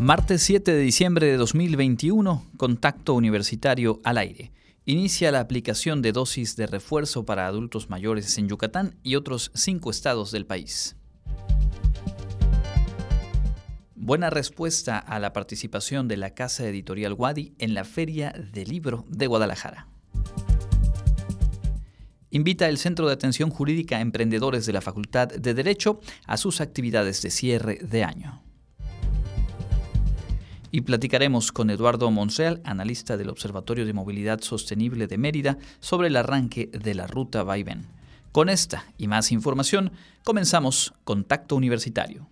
Martes 7 de diciembre de 2021, Contacto Universitario al aire. Inicia la aplicación de dosis de refuerzo para adultos mayores en Yucatán y otros cinco estados del país. Buena respuesta a la participación de la Casa Editorial Wadi en la Feria del Libro de Guadalajara. Invita el Centro de Atención Jurídica a Emprendedores de la Facultad de Derecho a sus actividades de cierre de año y platicaremos con Eduardo Monreal, analista del Observatorio de Movilidad Sostenible de Mérida, sobre el arranque de la ruta Vaivén. Con esta y más información, comenzamos Contacto Universitario.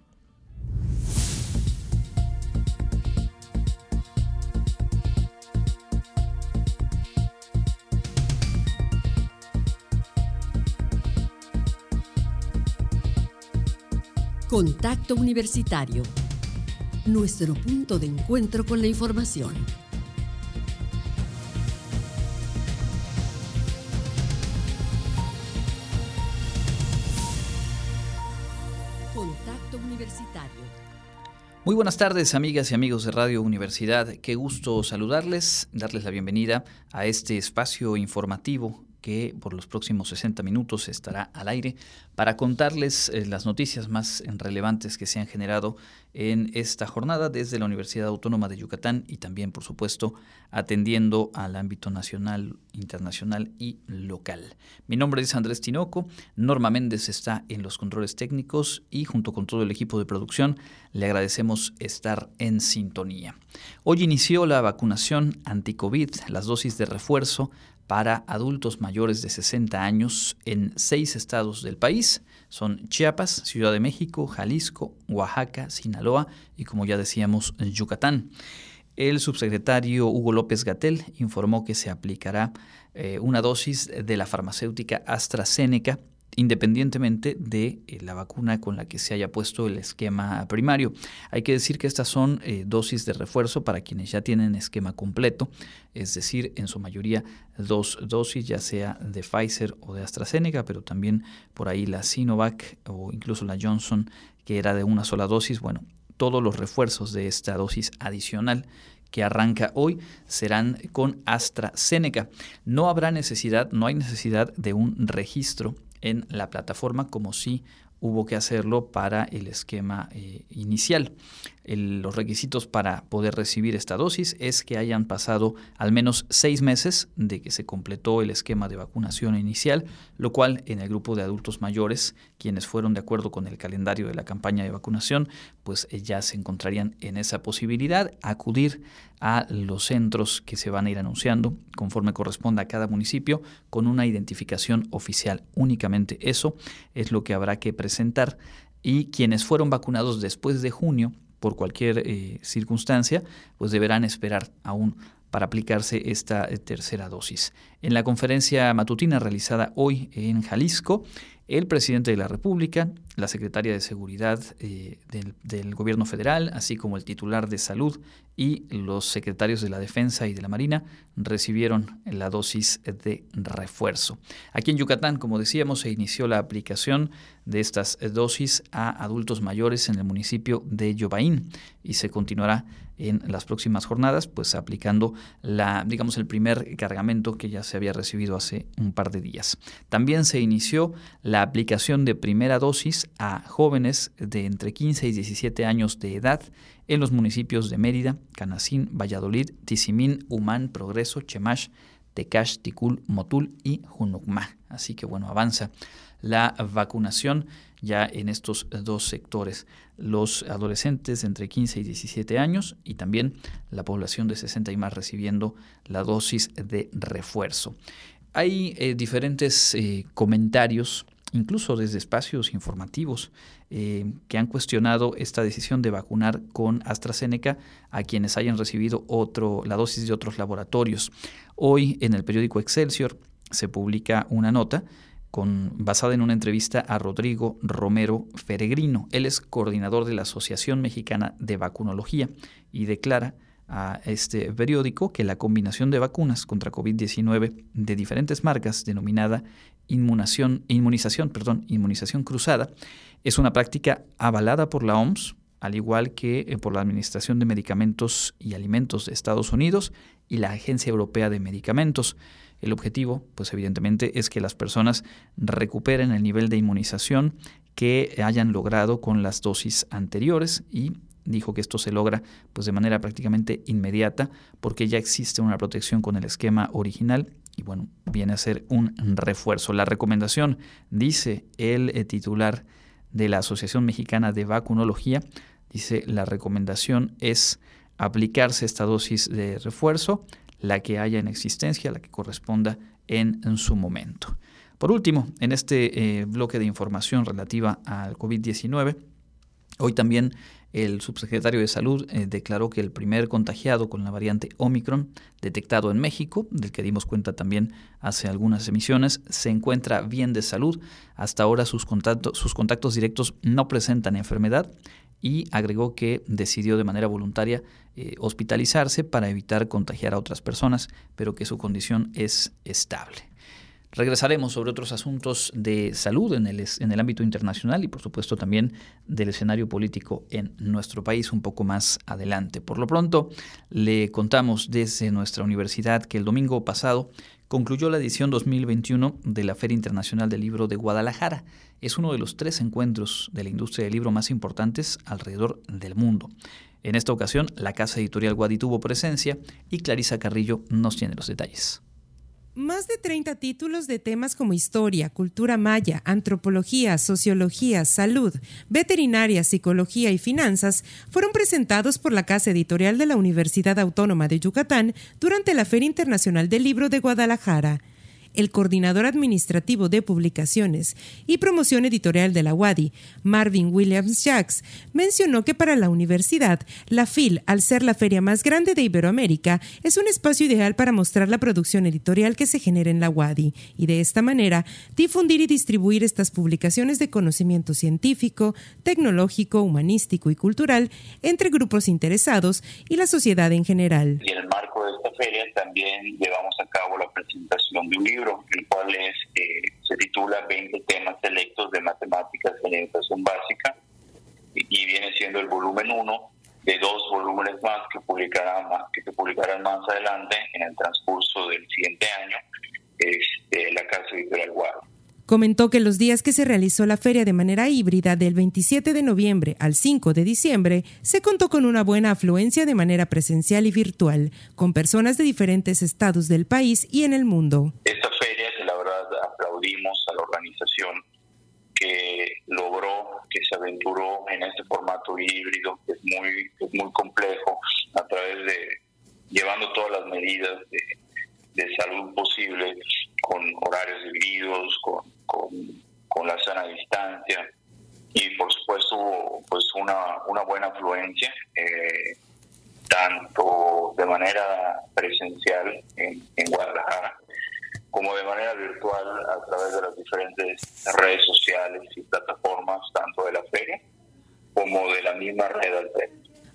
Contacto Universitario nuestro punto de encuentro con la información. Contacto Universitario. Muy buenas tardes, amigas y amigos de Radio Universidad. Qué gusto saludarles, darles la bienvenida a este espacio informativo que por los próximos 60 minutos estará al aire para contarles eh, las noticias más relevantes que se han generado en esta jornada desde la Universidad Autónoma de Yucatán y también, por supuesto, atendiendo al ámbito nacional, internacional y local. Mi nombre es Andrés Tinoco, Norma Méndez está en los controles técnicos y junto con todo el equipo de producción le agradecemos estar en sintonía. Hoy inició la vacunación anti-COVID, las dosis de refuerzo para adultos mayores de 60 años en seis estados del país. Son Chiapas, Ciudad de México, Jalisco, Oaxaca, Sinaloa y, como ya decíamos, Yucatán. El subsecretario Hugo López Gatel informó que se aplicará eh, una dosis de la farmacéutica AstraZeneca independientemente de eh, la vacuna con la que se haya puesto el esquema primario. Hay que decir que estas son eh, dosis de refuerzo para quienes ya tienen esquema completo, es decir, en su mayoría dos dosis, ya sea de Pfizer o de AstraZeneca, pero también por ahí la Sinovac o incluso la Johnson, que era de una sola dosis. Bueno, todos los refuerzos de esta dosis adicional que arranca hoy serán con AstraZeneca. No habrá necesidad, no hay necesidad de un registro en la plataforma como si hubo que hacerlo para el esquema eh, inicial. Los requisitos para poder recibir esta dosis es que hayan pasado al menos seis meses de que se completó el esquema de vacunación inicial, lo cual en el grupo de adultos mayores, quienes fueron de acuerdo con el calendario de la campaña de vacunación, pues eh, ya se encontrarían en esa posibilidad, acudir a los centros que se van a ir anunciando conforme corresponda a cada municipio con una identificación oficial. Únicamente eso es lo que habrá que presentar y quienes fueron vacunados después de junio por cualquier eh, circunstancia, pues deberán esperar aún para aplicarse esta eh, tercera dosis. En la conferencia matutina realizada hoy en Jalisco, el presidente de la República, la secretaria de Seguridad eh, del, Gobierno Federal, así como el titular de Salud y los secretarios de la Defensa y de la Marina recibieron la dosis de refuerzo. Aquí en Yucatán, como decíamos, se inició la aplicación de estas dosis a adultos mayores en el municipio de Yobaín y se continuará en las próximas jornadas, pues aplicando la, digamos, el primer cargamento que ya se había recibido hace un par de días. También se inició la aplicación de primera dosis a jóvenes de entre 15 y 17 años de edad en los municipios de Mérida, Canacín, Valladolid, Tizimín, Humán, Progreso, Chemash, Tecash, Ticul, Motul y Junucma. Así que bueno, avanza la vacunación ya en estos dos sectores, los adolescentes entre 15 y 17 años y también la población de 60 y más recibiendo la dosis de refuerzo. Hay eh, diferentes eh, comentarios, incluso desde espacios informativos, eh, que han cuestionado esta decisión de vacunar con AstraZeneca a quienes hayan recibido otro, la dosis de otros laboratorios. Hoy en el periódico Excelsior se publica una nota con, basada en una entrevista a Rodrigo Romero Feregrino. Él es coordinador de la Asociación Mexicana de Vacunología y declara a este periódico que la combinación de vacunas contra COVID-19 de diferentes marcas, denominada inmunización, inmunización, perdón, inmunización cruzada, es una práctica avalada por la OMS al igual que eh, por la Administración de Medicamentos y Alimentos de Estados Unidos y la Agencia Europea de Medicamentos. El objetivo, pues evidentemente, es que las personas recuperen el nivel de inmunización que hayan logrado con las dosis anteriores y dijo que esto se logra pues de manera prácticamente inmediata porque ya existe una protección con el esquema original y bueno, viene a ser un refuerzo. La recomendación, dice el eh, titular de la Asociación Mexicana de Vacunología, dice la recomendación es aplicarse esta dosis de refuerzo, la que haya en existencia, la que corresponda en, su momento. Por último, en este eh, bloque de información relativa al COVID-19, hoy también el subsecretario de Salud eh, declaró que el primer contagiado con la variante Omicron detectado en México, del que dimos cuenta también hace algunas emisiones, se encuentra bien de salud. Hasta ahora sus sus contactos directos no presentan enfermedad y agregó que decidió de manera voluntaria eh, hospitalizarse para evitar contagiar a otras personas, pero que su condición es estable. Regresaremos sobre otros asuntos de salud en el, en el ámbito internacional y por supuesto también del escenario político en nuestro país un poco más adelante. Por lo pronto, le contamos desde nuestra universidad que el domingo pasado concluyó la edición 2021 de la Feria Internacional del Libro de Guadalajara. Es uno de los tres encuentros de la industria del libro más importantes alrededor del mundo. En esta ocasión, la casa editorial Guadi tuvo presencia y Clarisa Carrillo nos tiene los detalles. Más de 30 títulos de temas como historia, cultura maya, antropología, sociología, salud, veterinaria, psicología y finanzas fueron presentados por la Casa Editorial de la Universidad Autónoma de Yucatán durante la Feria Internacional del Libro de Guadalajara el coordinador administrativo de publicaciones y promoción editorial de la WADI, Marvin Williams Jacks, mencionó que para la universidad, la FIL, al ser la feria más grande de Iberoamérica, es un espacio ideal para mostrar la producción editorial que se genera en la WADI y de esta manera difundir y distribuir estas publicaciones de conocimiento científico, tecnológico, humanístico y cultural entre grupos interesados y la sociedad en general. Y en el marco de esta feria también llevamos a cabo la presentación de un libro el cual es, eh, se titula 20 temas selectos de matemáticas en educación básica y, viene siendo el volumen 1 de dos volúmenes más que, publicarán, que se publicarán más adelante en el transcurso del siguiente año, es este, la Casa Editorial Guaro. Comentó que los días que se realizó la feria de manera híbrida del 27 de noviembre al 5 de diciembre se contó con una buena afluencia de manera presencial y virtual, con personas de diferentes estados del país y en el mundo. Esta feria, la verdad, aplaudimos a la organización que logró, que se aventuró en este formato híbrido, que es muy, es muy complejo, a través de llevando todas las medidas de, de salud posibles, con horarios divididos, con con, la sana distancia y por supuesto pues una, una buena afluencia eh, tanto de manera presencial en, Guadalajara como de manera virtual a través de las diferentes redes sociales y plataformas tanto de la feria como de la misma red Alpec.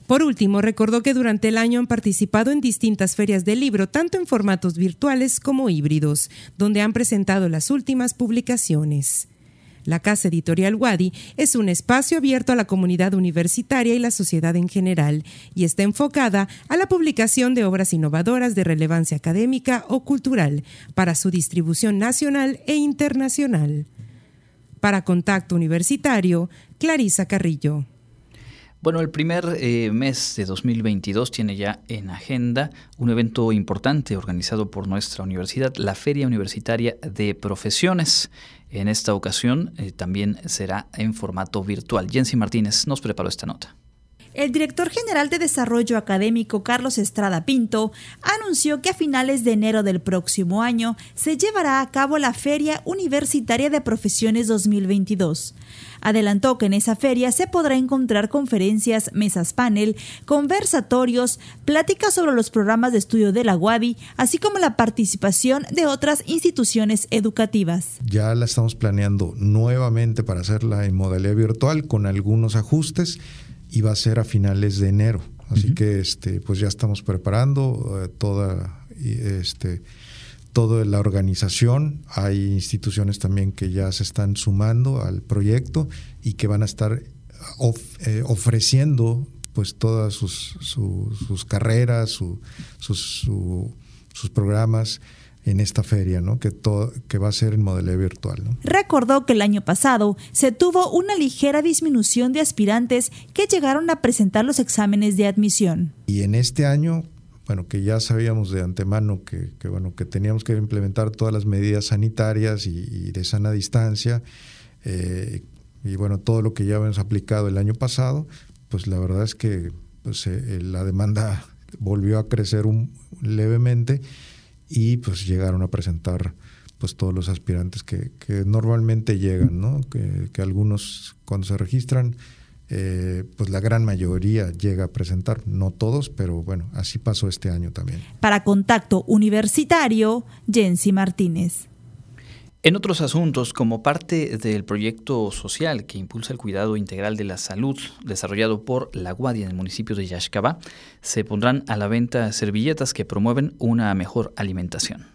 Por último, recordó que durante el año han participado en distintas ferias del libro, tanto en formatos virtuales como híbridos, donde han presentado las últimas publicaciones. La Casa Editorial Wadi es un espacio abierto a la comunidad universitaria y la sociedad en general, y está enfocada a la publicación de obras innovadoras de relevancia académica o cultural para su distribución nacional e internacional. Para Contacto Universitario, Clarisa Carrillo. Bueno, el primer eh, mes de 2022 tiene ya en agenda un evento importante organizado por nuestra universidad, la Feria Universitaria de Profesiones. En esta ocasión eh, también será en formato virtual. Jensi Martínez nos preparó esta nota. El director general de Desarrollo Académico Carlos Estrada Pinto anunció que a finales de enero del próximo año se llevará a cabo la Feria Universitaria de Profesiones 2022. Adelantó que en esa feria se podrá encontrar conferencias, mesas panel, conversatorios, pláticas sobre los programas de estudio de la UADI, así como la participación de otras instituciones educativas. Ya la estamos planeando nuevamente para hacerla en modalidad virtual con algunos ajustes y va a ser a finales de enero. Así que este, pues ya estamos preparando eh, toda este, toda la organización. Hay instituciones también que ya se están sumando al proyecto y que van a estar eh, ofreciendo pues todas sus, sus carreras, sus, sus programas en esta feria, ¿no? que, todo, que va a ser en modelo virtual. Recordó que el año pasado se tuvo una ligera disminución de aspirantes que llegaron a presentar los exámenes de admisión. Y en este año, bueno, que ya sabíamos de antemano que, bueno, que teníamos que implementar todas las medidas sanitarias y, de sana distancia, eh, y bueno, todo lo que ya habíamos aplicado el año pasado, pues la verdad es que pues, eh, la demanda volvió a crecer un, levemente y pues llegaron a presentar pues todos los aspirantes que, normalmente llegan, ¿no? Que, algunos cuando se registran, eh, pues la gran mayoría llega a presentar, no todos, pero bueno, así pasó este año también. Para Contacto Universitario, Jensi Martínez. En otros asuntos, como parte del proyecto social que impulsa el cuidado integral de la salud desarrollado por la Guardia en el municipio de Yaxcabá, se pondrán a la venta servilletas que promueven una mejor alimentación.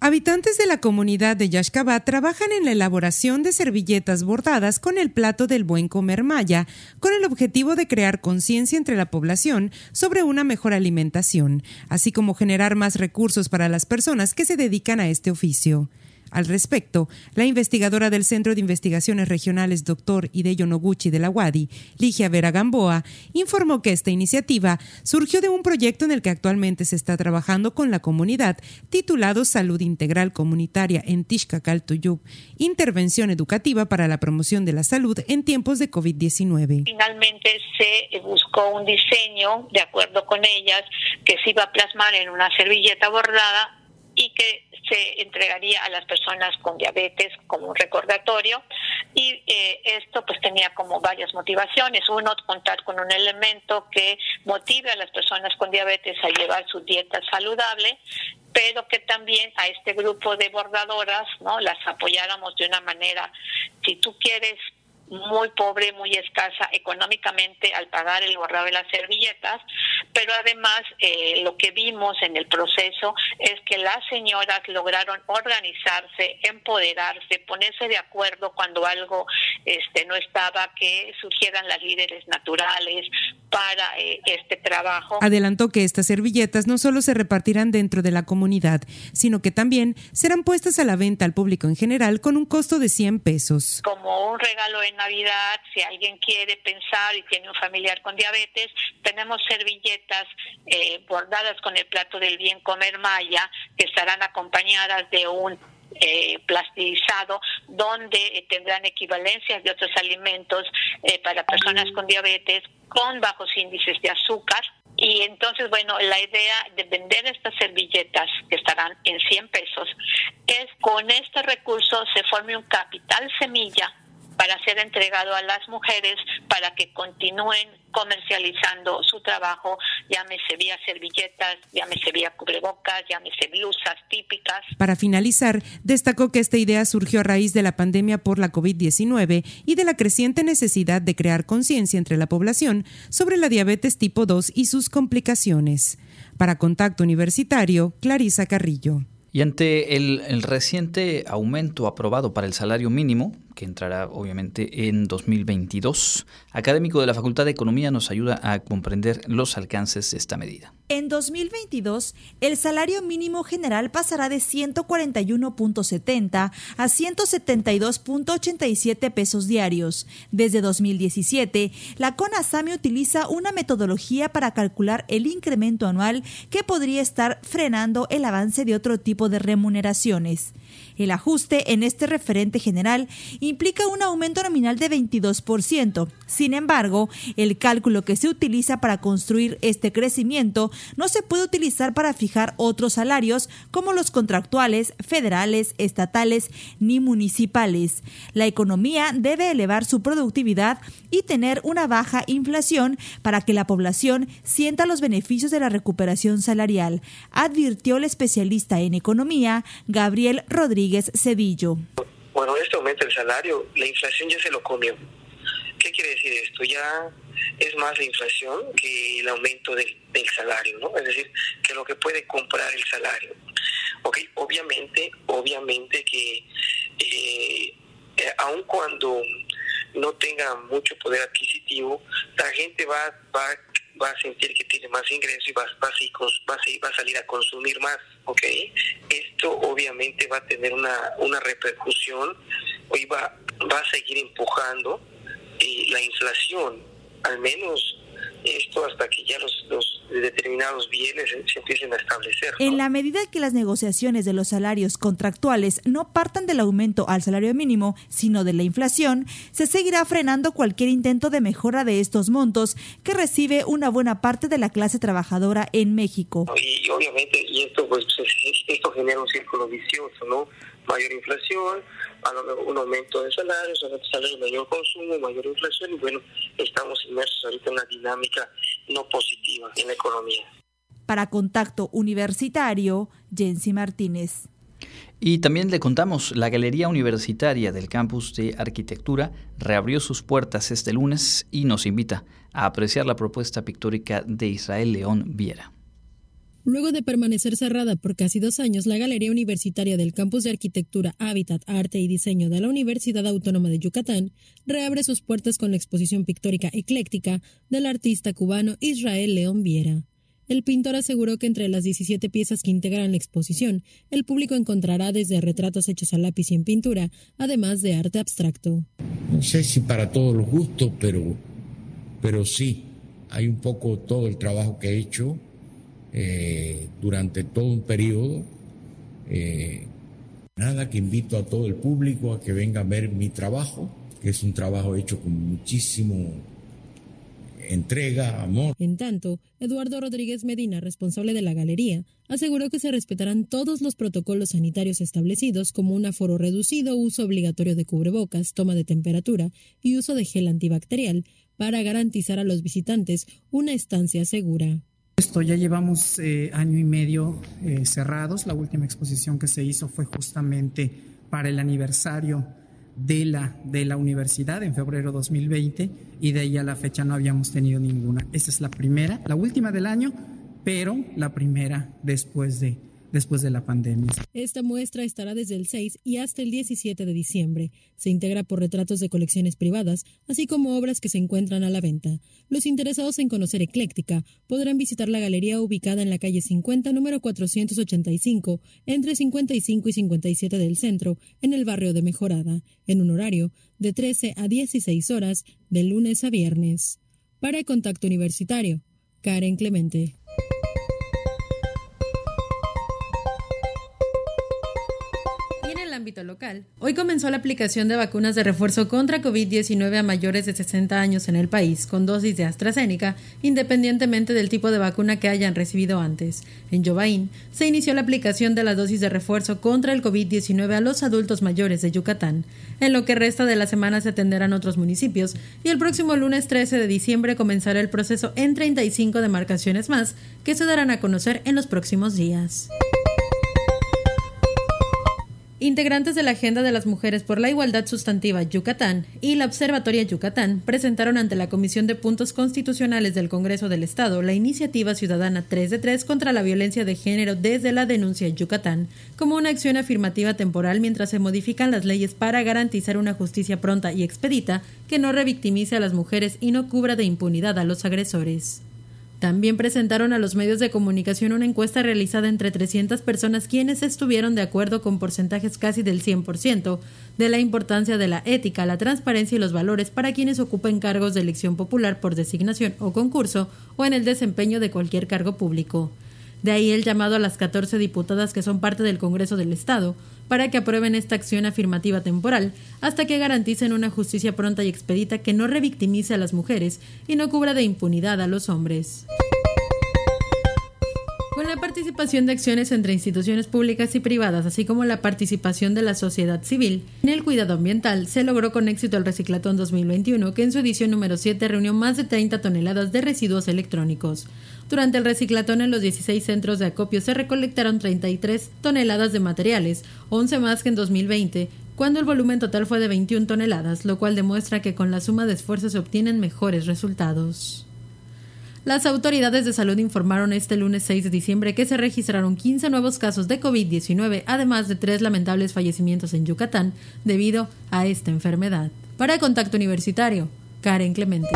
Habitantes de la comunidad de Yaxcabá trabajan en la elaboración de servilletas bordadas con el plato del buen comer maya, con el objetivo de crear conciencia entre la población sobre una mejor alimentación, así como generar más recursos para las personas que se dedican a este oficio. Al respecto, la investigadora del Centro de Investigaciones Regionales Dr. Hideyo Noguchi de la UADI, Ligia Vera Gamboa, informó que esta iniciativa surgió de un proyecto en el que actualmente se está trabajando con la comunidad titulado Salud Integral Comunitaria en Tishkakal-Tuyub, Intervención Educativa para la Promoción de la Salud en tiempos de COVID-19. Finalmente se buscó un diseño, de acuerdo con ellas, que se iba a plasmar en una servilleta bordada y que se entregaría a las personas con diabetes como un recordatorio y eh, esto pues tenía como varias motivaciones. Uno, contar con un elemento que motive a las personas con diabetes a llevar su dieta saludable pero que también a este grupo de bordadoras no las apoyáramos de una manera si tú quieres muy pobre, muy escasa económicamente al pagar el borrado de las servilletas, pero además eh, lo que vimos en el proceso es que las señoras lograron organizarse, empoderarse, ponerse de acuerdo cuando algo este, no estaba, que surgieran las líderes naturales para eh, este trabajo. Adelantó que estas servilletas no solo se repartirán dentro de la comunidad, sino que también serán puestas a la venta al público en general con un costo de 100 pesos. Como un regalo en Navidad, si alguien quiere pensar y tiene un familiar con diabetes, tenemos servilletas eh, bordadas con el plato del bien comer maya que estarán acompañadas de un eh, donde eh, tendrán equivalencias de otros alimentos eh, para personas con diabetes con bajos índices de azúcar. Y entonces, bueno, la idea de vender estas servilletas que estarán en 100 pesos es con este recurso se forme un capital semilla para ser entregado a las mujeres para que continúen comercializando su trabajo, llámese vía servilletas, llámese vía cubrebocas, llámese blusas típicas. Para finalizar, destacó que esta idea surgió a raíz de la pandemia por la COVID-19 y de la creciente necesidad de crear conciencia entre la población sobre la diabetes tipo 2 y sus complicaciones. Para Contacto Universitario, Clarisa Carrillo. Y ante el, reciente aumento aprobado para el salario mínimo, que entrará obviamente en 2022, académico de la Facultad de Economía nos ayuda a comprender los alcances de esta medida. En 2022, el salario mínimo general pasará de 141.70 a 172.87 pesos diarios. Desde 2017, la CONASAMI utiliza una metodología para calcular el incremento anual que podría estar frenando el avance de otro tipo de remuneraciones. El ajuste en este referente general implica un aumento nominal de 22%. Sin embargo, el cálculo que se utiliza para construir este crecimiento no se puede utilizar para fijar otros salarios como los contractuales, federales, estatales ni municipales. La economía debe elevar su productividad y tener una baja inflación para que la población sienta los beneficios de la recuperación salarial, advirtió el especialista en economía Gabriel Cedillo. Bueno, en este momento el salario, la inflación ya se lo comió. ¿Qué quiere decir esto? Ya es más la inflación que el aumento del, salario, ¿no? Es decir, que lo que puede comprar el salario. Ok, obviamente, obviamente que eh, eh, aun cuando no tenga mucho poder adquisitivo, la gente va, va, va a sentir que tiene más ingresos y va, va, a, va a salir a consumir más, ¿ok? Esto obviamente va a tener una, una repercusión, hoy va, va a seguir empujando y la inflación, al menos esto hasta que ya los, determinados bienes se empiecen a establecer. En la medida que las negociaciones de los salarios contractuales no partan del aumento al salario mínimo, sino de la inflación, se seguirá frenando cualquier intento de mejora de estos montos que recibe una buena parte de la clase trabajadora en México. Y obviamente, y esto, pues, esto genera un círculo vicioso, ¿no? Mayor inflación, un aumento de salarios, salarios, mayor consumo, mayor inflación y bueno, estamos inmersos ahorita en una dinámica no positiva en la economía. Para Contacto Universitario, Jensi Martínez. Y también le contamos, la Galería Universitaria del Campus de Arquitectura reabrió sus puertas este lunes y nos invita a apreciar la propuesta pictórica de Israel León Viera. Luego de permanecer cerrada por casi dos años, la Galería Universitaria del Campus de Arquitectura, Hábitat, Arte y Diseño de la Universidad Autónoma de Yucatán reabre sus puertas con la exposición pictórica ecléctica del artista cubano Israel León Viera. El pintor aseguró que entre las 17 piezas que integran la exposición, el público encontrará desde retratos hechos a lápiz y en pintura, además de arte abstracto. No sé si para todos los gustos, pero, pero sí, hay un poco todo el trabajo que he hecho eh, durante todo un periodo. Eh, nada, que invito a todo el público a que venga a ver mi trabajo, que es un trabajo hecho con muchísimo entrega, amor. En tanto, Eduardo Rodríguez Medina, responsable de la galería, aseguró que se respetarán todos los protocolos sanitarios establecidos como un aforo reducido, uso obligatorio de cubrebocas, toma de temperatura y uso de gel antibacterial para garantizar a los visitantes una estancia segura. Esto ya llevamos eh, año y medio eh, cerrados. La última exposición que se hizo fue justamente para el aniversario de la, de la universidad en febrero 2020 y de ahí a la fecha no habíamos tenido ninguna. Esta es la primera, la última del año, pero la primera después de, después de la pandemia. Esta muestra estará desde el 6 y hasta el 17 de diciembre. Se integra por retratos de colecciones privadas, así como obras que se encuentran a la venta. Los interesados en conocer Ecléctica podrán visitar la galería ubicada en la calle 50, número 485, entre 55 y 57 del centro, en el barrio de Mejorada, en un horario de 13 a 16 horas, de lunes a viernes. Para el Contacto Universitario, Karen Clemente. Local. Hoy comenzó la aplicación de vacunas de refuerzo contra COVID-19 a mayores de 60 años en el país, con dosis de AstraZeneca, independientemente del tipo de vacuna que hayan recibido antes. En Yobaín se inició la aplicación de la dosis de refuerzo contra el COVID-19 a los adultos mayores de Yucatán. En lo que resta de la semana se atenderán otros municipios y el próximo lunes 13 de diciembre comenzará el proceso en 35 demarcaciones más que se darán a conocer en los próximos días. Integrantes de la Agenda de las Mujeres por la Igualdad Sustantiva Yucatán y la Observatoria Yucatán presentaron ante la Comisión de Puntos Constitucionales del Congreso del Estado la iniciativa ciudadana 3 de 3 contra la violencia de género desde la denuncia Yucatán, como una acción afirmativa temporal mientras se modifican las leyes para garantizar una justicia pronta y expedita que no revictimice a las mujeres y no cubra de impunidad a los agresores. También presentaron a los medios de comunicación una encuesta realizada entre 300 personas quienes estuvieron de acuerdo con porcentajes casi del 100% de la importancia de la ética, la transparencia y los valores para quienes ocupen cargos de elección popular por designación o concurso o en el desempeño de cualquier cargo público. De ahí el llamado a las 14 diputadas que son parte del Congreso del Estado para que aprueben esta acción afirmativa temporal hasta que garanticen una justicia pronta y expedita que no revictimice a las mujeres y no cubra de impunidad a los hombres. Con la participación de acciones entre instituciones públicas y privadas, así como la participación de la sociedad civil en el cuidado ambiental, se logró con éxito el Reciclatón 2021, que en su edición número 7 reunió más de 30 toneladas de residuos electrónicos. Durante el reciclatón en los 16 centros de acopio se recolectaron 33 toneladas de materiales, 11 más que en 2020, cuando el volumen total fue de 21 toneladas, lo cual demuestra que con la suma de esfuerzos se obtienen mejores resultados. Las autoridades de salud informaron este lunes 6 de diciembre que se registraron 15 nuevos casos de COVID-19, además de tres lamentables fallecimientos en Yucatán debido a esta enfermedad. Para Contacto Universitario, Karen Clemente.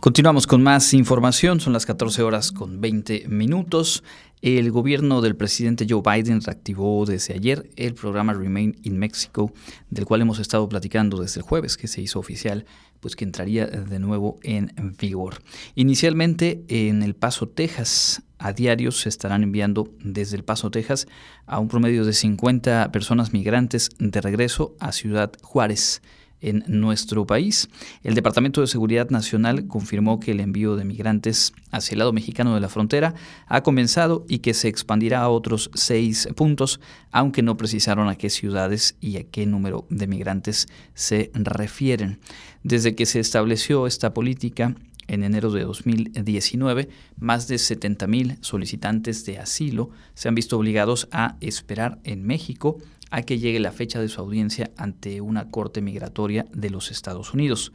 Continuamos con más información, son las 14 horas con 20 minutos. El gobierno del presidente Joe Biden reactivó desde ayer el programa Remain in Mexico, del cual hemos estado platicando desde el jueves, que se hizo oficial, pues que entraría de nuevo en vigor. Inicialmente en El Paso, Texas, a diario se estarán enviando desde El Paso, Texas, a un promedio de 50 personas migrantes de regreso a Ciudad Juárez en nuestro país. El Departamento de Seguridad Nacional confirmó que el envío de migrantes hacia el lado mexicano de la frontera ha comenzado y que se expandirá a otros seis puntos, aunque no precisaron a qué ciudades y a qué número de migrantes se refieren. Desde que se estableció esta política, en enero de 2019, más de 70.000 solicitantes de asilo se han visto obligados a esperar en México a que llegue la fecha de su audiencia ante una corte migratoria de los Estados Unidos.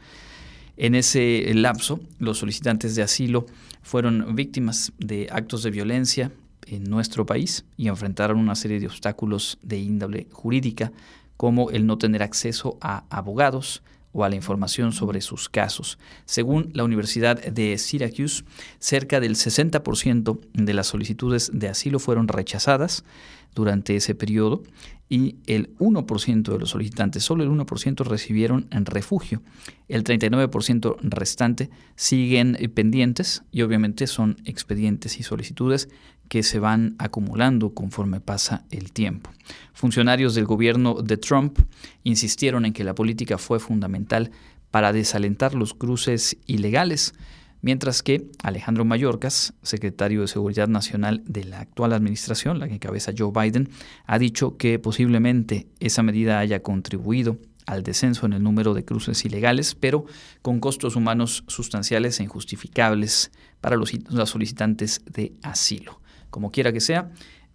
En ese lapso, los solicitantes de asilo fueron víctimas de actos de violencia en nuestro país y enfrentaron una serie de obstáculos de índole jurídica, como el no tener acceso a abogados o a la información sobre sus casos. Según la Universidad de Syracuse, cerca del 60% de las solicitudes de asilo fueron rechazadas durante ese periodo y el 1% de los solicitantes, solo el 1% recibieron en refugio. El 39% restante siguen pendientes y obviamente son expedientes y solicitudes que se van acumulando conforme pasa el tiempo. Funcionarios del gobierno de Trump insistieron en que la política fue fundamental para desalentar los cruces ilegales Mientras que Alejandro Mayorkas, secretario de Seguridad Nacional de la actual administración, la que encabeza Joe Biden, ha dicho que posiblemente esa medida haya contribuido al descenso en el número de cruces ilegales, pero con costos humanos sustanciales e injustificables para los, solicitantes de asilo. Como quiera que sea,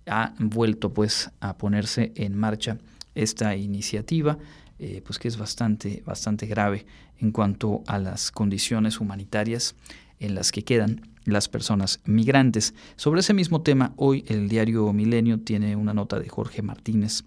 ha vuelto pues a ponerse en marcha esta iniciativa, eh, pues que es bastante, bastante grave en cuanto a las condiciones humanitarias en las que quedan las personas migrantes. Sobre ese mismo tema, hoy el diario Milenio tiene una nota de Jorge Martínez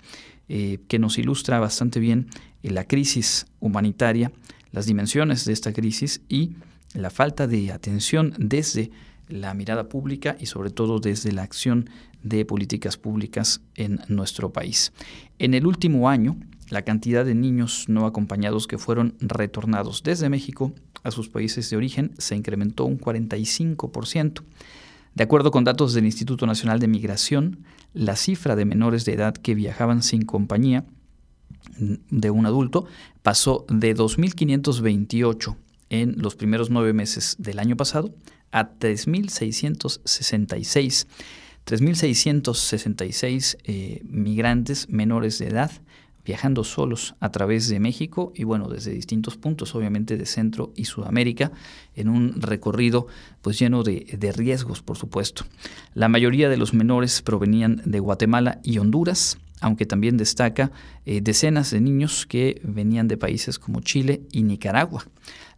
eh, que nos ilustra bastante bien eh, la crisis humanitaria, las dimensiones de esta crisis y la falta de atención desde la mirada pública y sobre todo desde la acción de políticas públicas en nuestro país. En el último año, la cantidad de niños no acompañados que fueron retornados desde México a sus países de origen se incrementó un 45%. De acuerdo con datos del Instituto Nacional de Migración, la cifra de menores de edad que viajaban sin compañía de un adulto pasó de 2.528 en los primeros nueve meses del año pasado a 3.666. 3.666 eh, migrantes menores de edad viajando solos a través de México y bueno, desde distintos puntos, obviamente de Centro y Sudamérica, en un recorrido pues lleno de, riesgos, por supuesto. La mayoría de los menores provenían de Guatemala y Honduras, aunque también destaca eh, decenas de niños que venían de países como Chile y Nicaragua.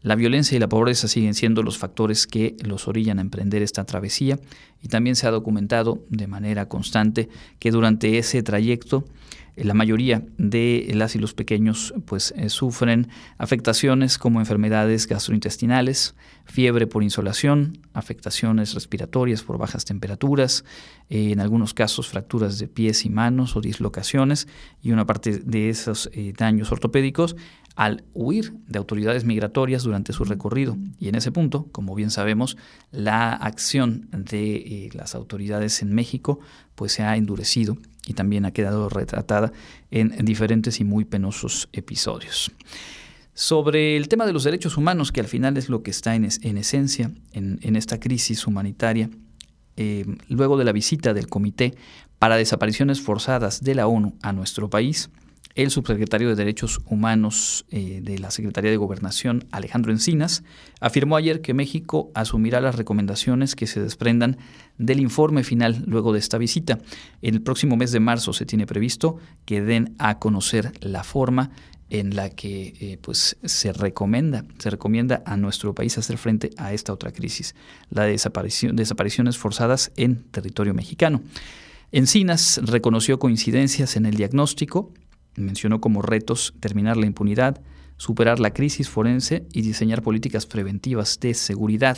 La violencia y la pobreza siguen siendo los factores que los orillan a emprender esta travesía y también se ha documentado de manera constante que durante ese trayecto la mayoría de las y los pequeños pues eh, sufren afectaciones como enfermedades gastrointestinales, fiebre por insolación, afectaciones respiratorias por bajas temperaturas, eh, en algunos casos fracturas de pies y manos o dislocaciones y una parte de esos daños ortopédicos al huir de autoridades migratorias durante su recorrido. Y en ese punto, como bien sabemos, la acción de las autoridades en México pues se ha endurecido y también ha quedado retratada en, diferentes y muy penosos episodios. Sobre el tema de los derechos humanos, que al final es lo que está en, esencia en, esta crisis humanitaria, eh, luego de la visita del Comité para Desapariciones Forzadas de la ONU a nuestro país, el subsecretario de Derechos Humanos eh, de la Secretaría de Gobernación, Alejandro Encinas, afirmó ayer que México asumirá las recomendaciones que se desprendan del informe final luego de esta visita. El próximo mes de marzo se tiene previsto que den a conocer la forma en la que eh, pues, se recomienda, se recomienda a nuestro país hacer frente a esta otra crisis, la de desapariciones forzadas en territorio mexicano. Encinas reconoció coincidencias en el diagnóstico, mencionó como retos terminar la impunidad, superar la crisis forense y diseñar políticas preventivas de seguridad.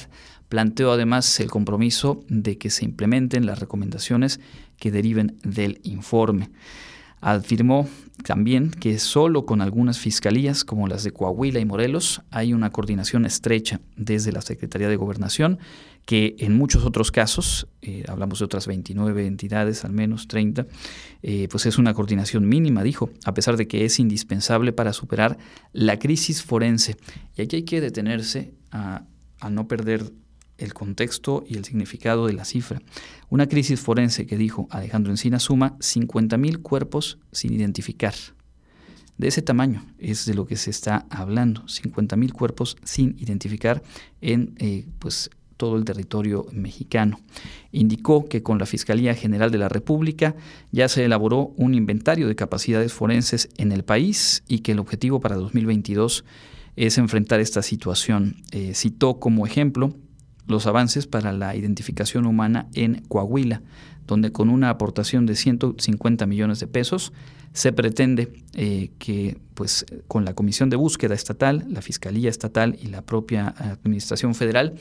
Planteó además el compromiso de que se implementen las recomendaciones que deriven del informe. Afirmó también que solo con algunas fiscalías como las de Coahuila y Morelos hay una coordinación estrecha desde la Secretaría de Gobernación que en muchos otros casos, eh, hablamos de otras 29 entidades, al menos 30, eh, pues es una coordinación mínima, dijo, a pesar de que es indispensable para superar la crisis forense. Y aquí hay que detenerse a, a no perder el contexto y el significado de la cifra. Una crisis forense que dijo Alejandro Encina suma 50.000 cuerpos sin identificar. De ese tamaño es de lo que se está hablando, 50.000 cuerpos sin identificar en eh, pues, todo el territorio mexicano. Indicó que con la Fiscalía General de la República ya se elaboró un inventario de capacidades forenses en el país y que el objetivo para 2022 es enfrentar esta situación. Eh, citó como ejemplo los avances para la identificación humana en Coahuila, donde con una aportación de 150 millones de pesos se pretende eh, que, pues, con la Comisión de Búsqueda Estatal, la Fiscalía Estatal y la propia Administración Federal,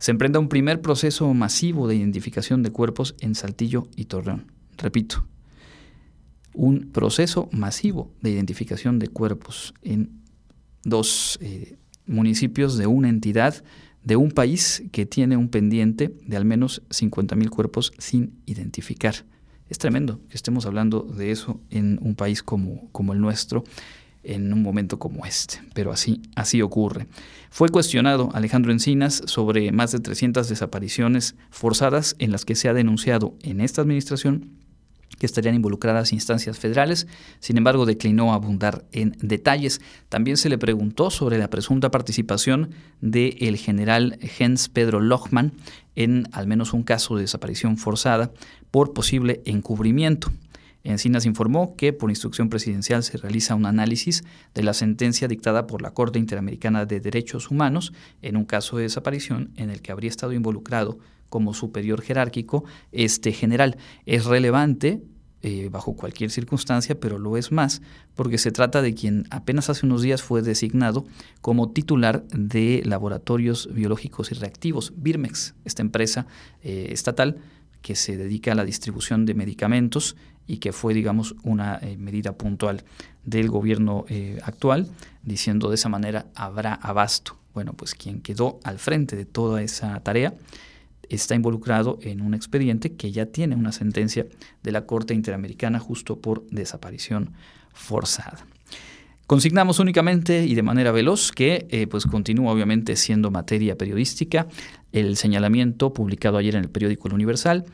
se emprenda un primer proceso masivo de identificación de cuerpos en Saltillo y Torreón. Repito, un proceso masivo de identificación de cuerpos en dos eh, municipios de una entidad de un país que tiene un pendiente de al menos 50.000 cuerpos sin identificar. Es tremendo que estemos hablando de eso en un país como, como el nuestro en un momento como este, pero así, así ocurre. Fue cuestionado Alejandro Encinas sobre más de 300 desapariciones forzadas en las que se ha denunciado en esta administración que estarían involucradas instancias federales, sin embargo declinó abundar en detalles. También se le preguntó sobre la presunta participación del general Jens Pedro Lochmann en al menos un caso de desaparición forzada por posible encubrimiento. Encinas informó que por instrucción presidencial se realiza un análisis de la sentencia dictada por la Corte Interamericana de Derechos Humanos en un caso de desaparición en el que habría estado involucrado como superior jerárquico este general. Es relevante eh, bajo cualquier circunstancia, pero lo es más porque se trata de quien apenas hace unos días fue designado como titular de laboratorios biológicos y reactivos, Birmex, esta empresa eh, estatal que se dedica a la distribución de medicamentos y que fue, digamos, una eh, medida puntual del gobierno eh, actual, diciendo de esa manera habrá abasto. Bueno, pues quien quedó al frente de toda esa tarea está involucrado en un expediente que ya tiene una sentencia de la Corte Interamericana justo por desaparición forzada. Consignamos únicamente y de manera veloz que eh, pues continúa obviamente siendo materia periodística el señalamiento publicado ayer en el periódico El Universal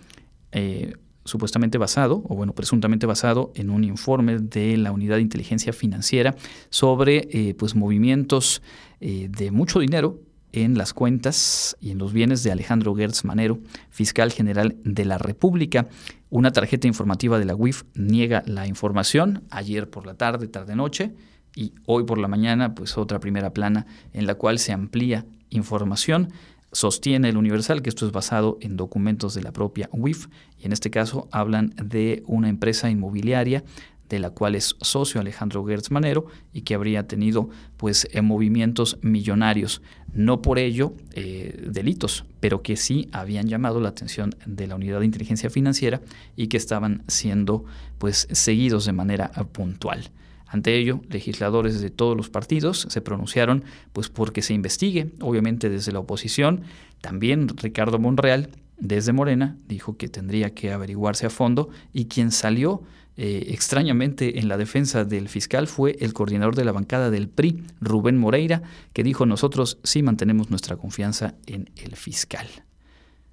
supuestamente basado, o bueno, presuntamente basado en un informe de la Unidad de Inteligencia Financiera sobre eh, pues movimientos eh, de mucho dinero en las cuentas y en los bienes de Alejandro Gertz Manero, fiscal general de la República. Una tarjeta informativa de la UIF niega la información ayer por la tarde, tarde-noche, y hoy por la mañana, pues otra primera plana en la cual se amplía información Sostiene el Universal que esto es basado en documentos de la propia UIF y en este caso hablan de una empresa inmobiliaria de la cual es socio Alejandro Gertz Manero y que habría tenido pues eh, movimientos millonarios, no por ello eh, delitos, pero que sí habían llamado la atención de la unidad de inteligencia financiera y que estaban siendo pues seguidos de manera puntual. Ante ello, legisladores de todos los partidos se pronunciaron pues porque se investigue, obviamente desde la oposición. También Ricardo Monreal, desde Morena, dijo que tendría que averiguarse a fondo y quien salió eh, extrañamente en la defensa del fiscal fue el coordinador de la bancada del PRI, Rubén Moreira, que dijo nosotros sí mantenemos nuestra confianza en el fiscal.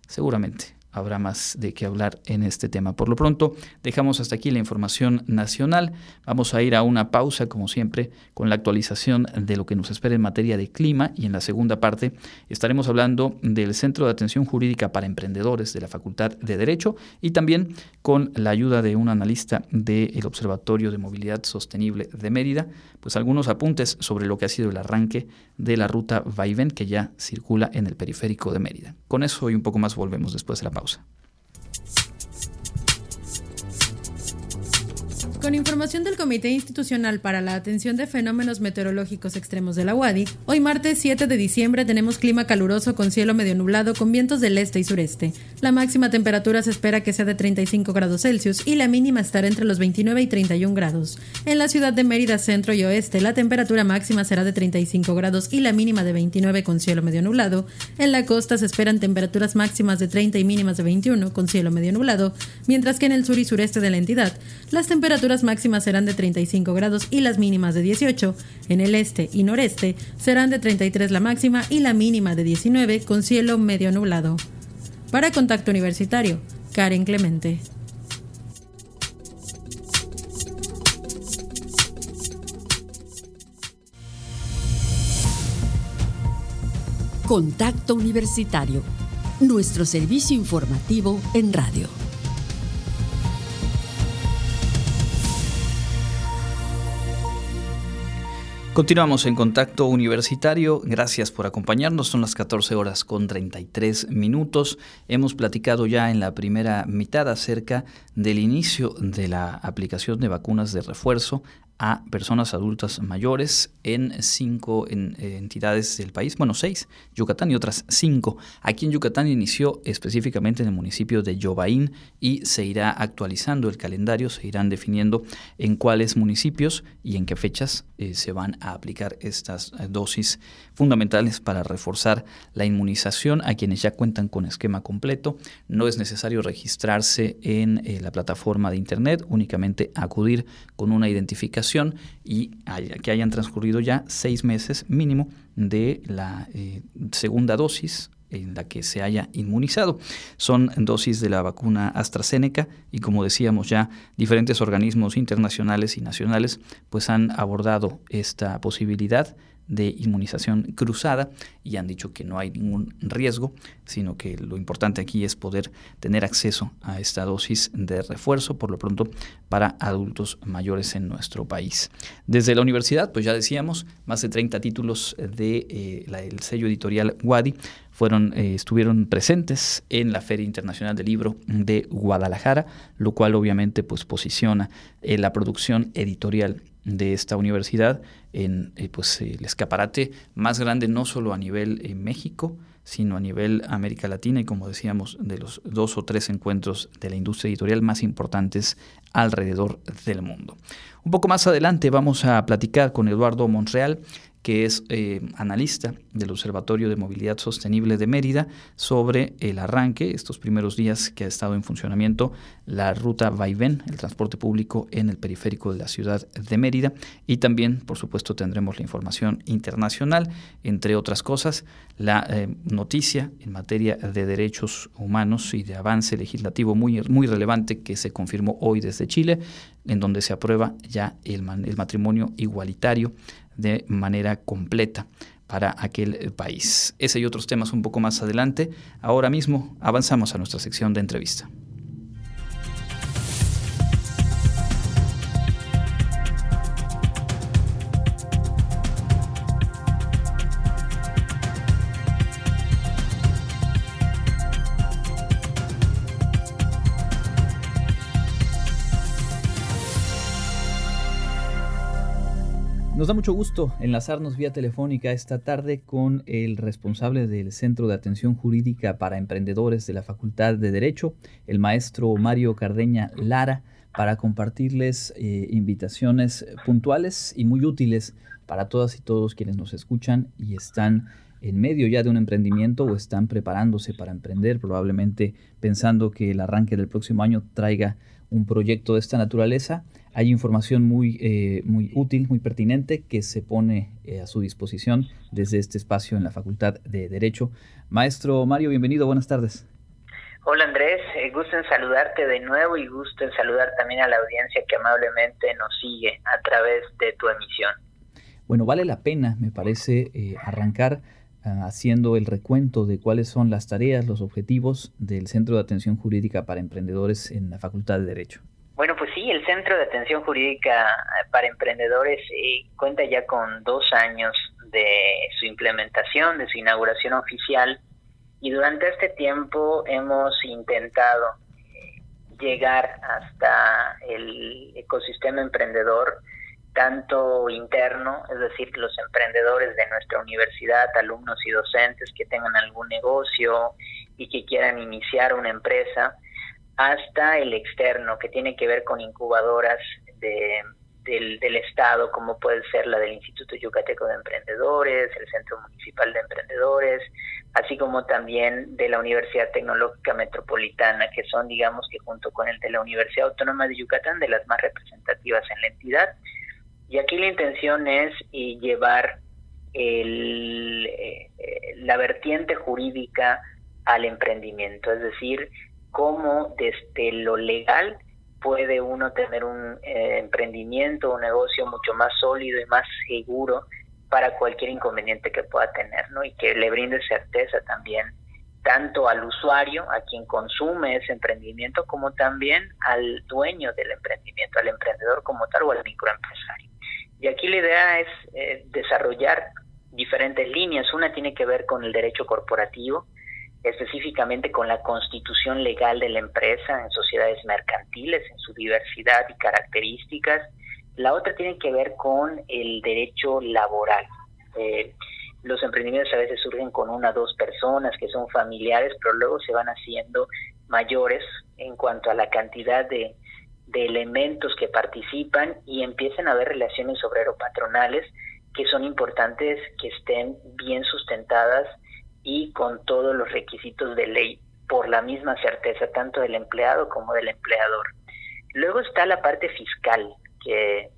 Seguramente habrá más de qué hablar en este tema. Por lo pronto, dejamos hasta aquí la información nacional. Vamos a ir a una pausa, como siempre, con la actualización de lo que nos espera en materia de clima y en la segunda parte estaremos hablando del Centro de Atención Jurídica para Emprendedores de la Facultad de Derecho y también con la ayuda de un analista del Observatorio de Movilidad Sostenible de Mérida, pues algunos apuntes sobre lo que ha sido el arranque de la ruta Vaivén que ya circula en el periférico de Mérida. Con eso y un poco más volvemos después de la pausa. Con información del Comité Institucional para la Atención de Fenómenos Meteorológicos Extremos de la UADI, hoy martes 7 de diciembre tenemos clima caluroso con cielo medio nublado con vientos del este y sureste. La máxima temperatura se espera que sea de 35 grados Celsius y la mínima estará entre los 29 y 31 grados. En la ciudad de Mérida, centro y oeste, la temperatura máxima será de 35 grados y la mínima de 29 con cielo medio nublado. En la costa se esperan temperaturas máximas de 30 y mínimas de 21 con cielo medio nublado, mientras que en el sur y sureste de la entidad las temperaturas máximas serán de 35 grados y las mínimas de 18. En el este y noreste serán de 33 la máxima y la mínima de 19 con cielo medio nublado. Para Contacto Universitario, Karen Clemente. Contacto Universitario, nuestro servicio informativo en radio. Continuamos en contacto universitario. Gracias por acompañarnos. Son las 14 horas con 33 minutos. Hemos platicado ya en la primera mitad acerca del inicio de la aplicación de vacunas de refuerzo a personas adultas mayores en cinco eh, entidades del país, bueno, seis, Yucatán y otras cinco. Aquí en Yucatán inició específicamente en el municipio de Yobaín y se irá actualizando el calendario, se irán definiendo en cuáles municipios y en qué fechas eh, se van a aplicar estas eh, dosis fundamentales para reforzar la inmunización a quienes ya cuentan con esquema completo. No es necesario registrarse en la plataforma de Internet, únicamente acudir con una identificación y que hayan transcurrido ya seis meses mínimo de la eh, segunda dosis en la que se haya inmunizado. Son dosis de la vacuna AstraZeneca y como decíamos ya, diferentes organismos internacionales y nacionales pues han abordado esta posibilidad de inmunización cruzada y han dicho que no hay ningún riesgo, sino que lo importante aquí es poder tener acceso a esta dosis de refuerzo, por lo pronto, para adultos mayores en nuestro país. Desde la universidad, pues ya decíamos, más de 30 títulos del de, eh, sello editorial Wadi fueron, eh, estuvieron presentes en la Feria Internacional del Libro de Guadalajara, lo cual obviamente pues posiciona eh, la producción editorial de esta universidad en eh, pues, el escaparate más grande no solo a nivel eh, México, sino a nivel América Latina y como decíamos, de los dos o tres encuentros de la industria editorial más importantes alrededor del mundo. Un poco más adelante vamos a platicar con Eduardo Monreal, que es eh, analista del Observatorio de Movilidad Sostenible de Mérida, sobre el arranque, estos primeros días que ha estado en funcionamiento, la ruta Vaivén, el transporte público en el periférico de la ciudad de Mérida. Y también, por supuesto, tendremos la información internacional, entre otras cosas, la eh, noticia en materia de derechos humanos y de avance legislativo muy, muy relevante que se confirmó hoy desde Chile, en donde se aprueba ya el, el matrimonio igualitario de manera completa para aquel eh, país. Ese y otros temas un poco más adelante. Ahora mismo avanzamos a nuestra sección de entrevista. Nos da mucho gusto enlazarnos vía telefónica esta tarde con el responsable del Centro de Atención Jurídica para Emprendedores de la Facultad de Derecho, el maestro Mario Cardeña Lara, para compartirles eh, invitaciones puntuales y muy útiles para todas y todos quienes nos escuchan y están en medio ya de un emprendimiento o están preparándose para emprender, probablemente pensando que el arranque del próximo año traiga un proyecto de esta naturaleza hay información muy, eh, muy útil, muy pertinente que se pone eh, a su disposición desde este espacio en la Facultad de Derecho. Maestro Mario, bienvenido, buenas tardes. Hola Andrés, eh, gusto en saludarte de nuevo y gusto en saludar también a la audiencia que amablemente nos sigue a través de tu emisión. Bueno, vale la pena, me parece, arrancar ah, haciendo el recuento de cuáles son las tareas, los objetivos del Centro de Atención Jurídica para Emprendedores en la Facultad de Derecho. Bueno, pues sí, el Centro de Atención Jurídica eh, para Emprendedores eh, cuenta ya con dos años de su implementación, de su inauguración oficial, y durante este tiempo hemos intentado eh, llegar hasta el ecosistema emprendedor, tanto interno, es decir, los emprendedores de nuestra universidad, alumnos y docentes que tengan algún negocio y que quieran iniciar una empresa, hasta el externo, que tiene que ver con incubadoras de, del, Estado, como puede ser la del Instituto Yucateco de Emprendedores, el Centro Municipal de Emprendedores, así como también de la Universidad Tecnológica Metropolitana, que son, digamos, que junto con el de la Universidad Autónoma de Yucatán, de las más representativas en la entidad. Y aquí la intención es eh, llevar el, eh, la vertiente jurídica al emprendimiento, es decir, cómo desde lo legal puede uno tener un eh, emprendimiento, un negocio mucho más sólido y más seguro para cualquier inconveniente que pueda tener, ¿no? Y que le brinde certeza también tanto al usuario, a quien consume ese emprendimiento, como también al dueño del emprendimiento, al emprendedor como tal o al microempresario. Y aquí la idea es eh, desarrollar diferentes líneas. Una tiene que ver con el derecho corporativo, específicamente con la constitución legal de la empresa en sociedades mercantiles, en su diversidad y características, la otra tiene que ver con el derecho laboral. Eh, los emprendimientos a veces surgen con una o dos personas que son familiares, pero luego se van haciendo mayores en cuanto a la cantidad de, de elementos que participan y empiezan a haber relaciones obrero-patronales que son importantes que estén bien sustentadas y con todos los requisitos de ley por la misma certeza tanto del empleado como del empleador. Luego está la parte fiscal, que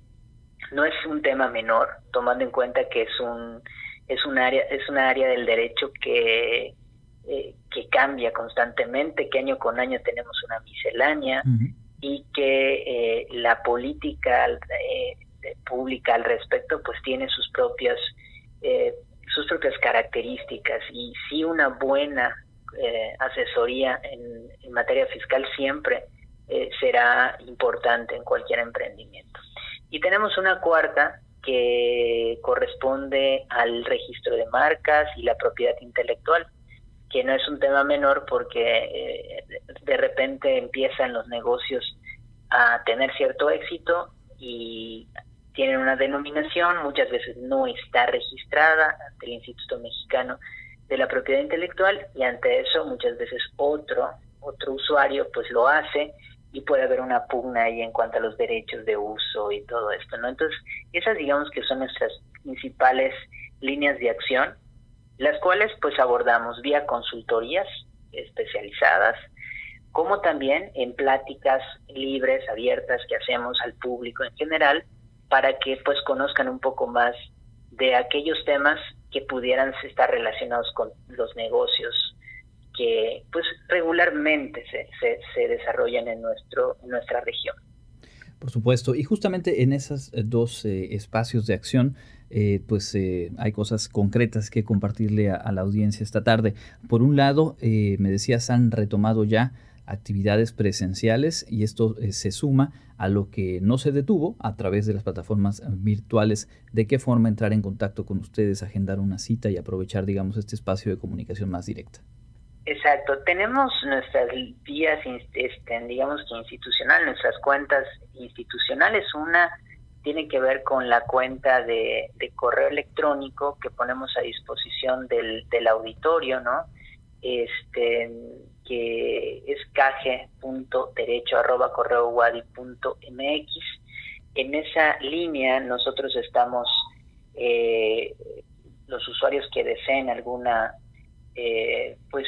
no es un tema menor, tomando en cuenta que es un es un área es una área del derecho que eh, que cambia constantemente, que año con año tenemos una miscelánea y que eh, la política eh, pública al respecto pues tiene sus propias sus propias características y si una buena asesoría en, en materia fiscal siempre eh, será importante en cualquier emprendimiento. Y tenemos una cuarta que corresponde al registro de marcas y la propiedad intelectual, que no es un tema menor porque eh, de repente empiezan los negocios a tener cierto éxito y tienen una denominación, muchas veces no está registrada ante el Instituto Mexicano de la Propiedad Intelectual y ante eso muchas veces otro otro usuario pues lo hace y puede haber una pugna ahí en cuanto a los derechos de uso y todo esto, ¿no? Entonces, esas digamos que son nuestras principales líneas de acción, las cuales pues abordamos vía consultorías especializadas, como también en pláticas libres, abiertas que hacemos al público en general, para que pues conozcan un poco más de aquellos temas que pudieran estar relacionados con los negocios que pues regularmente se, se, desarrollan en, nuestro, nuestra región. Por supuesto, y justamente en esos eh, dos eh, espacios de acción, eh, pues hay cosas concretas que compartirle a, la audiencia esta tarde. Por un lado, me decías, han retomado ya actividades presenciales y esto se suma a lo que no se detuvo a través de las plataformas virtuales. ¿De qué forma entrar en contacto con ustedes, agendar una cita y aprovechar, digamos, este espacio de comunicación más directa? Exacto, tenemos nuestras vías, este, digamos que institucional, nuestras cuentas institucionales. Una tiene que ver con la cuenta de, correo electrónico que ponemos a disposición del, del auditorio, ¿no? Este, caje.derecho.correowadi.mx. En esa línea nosotros estamos, eh, los usuarios que deseen alguna eh, pues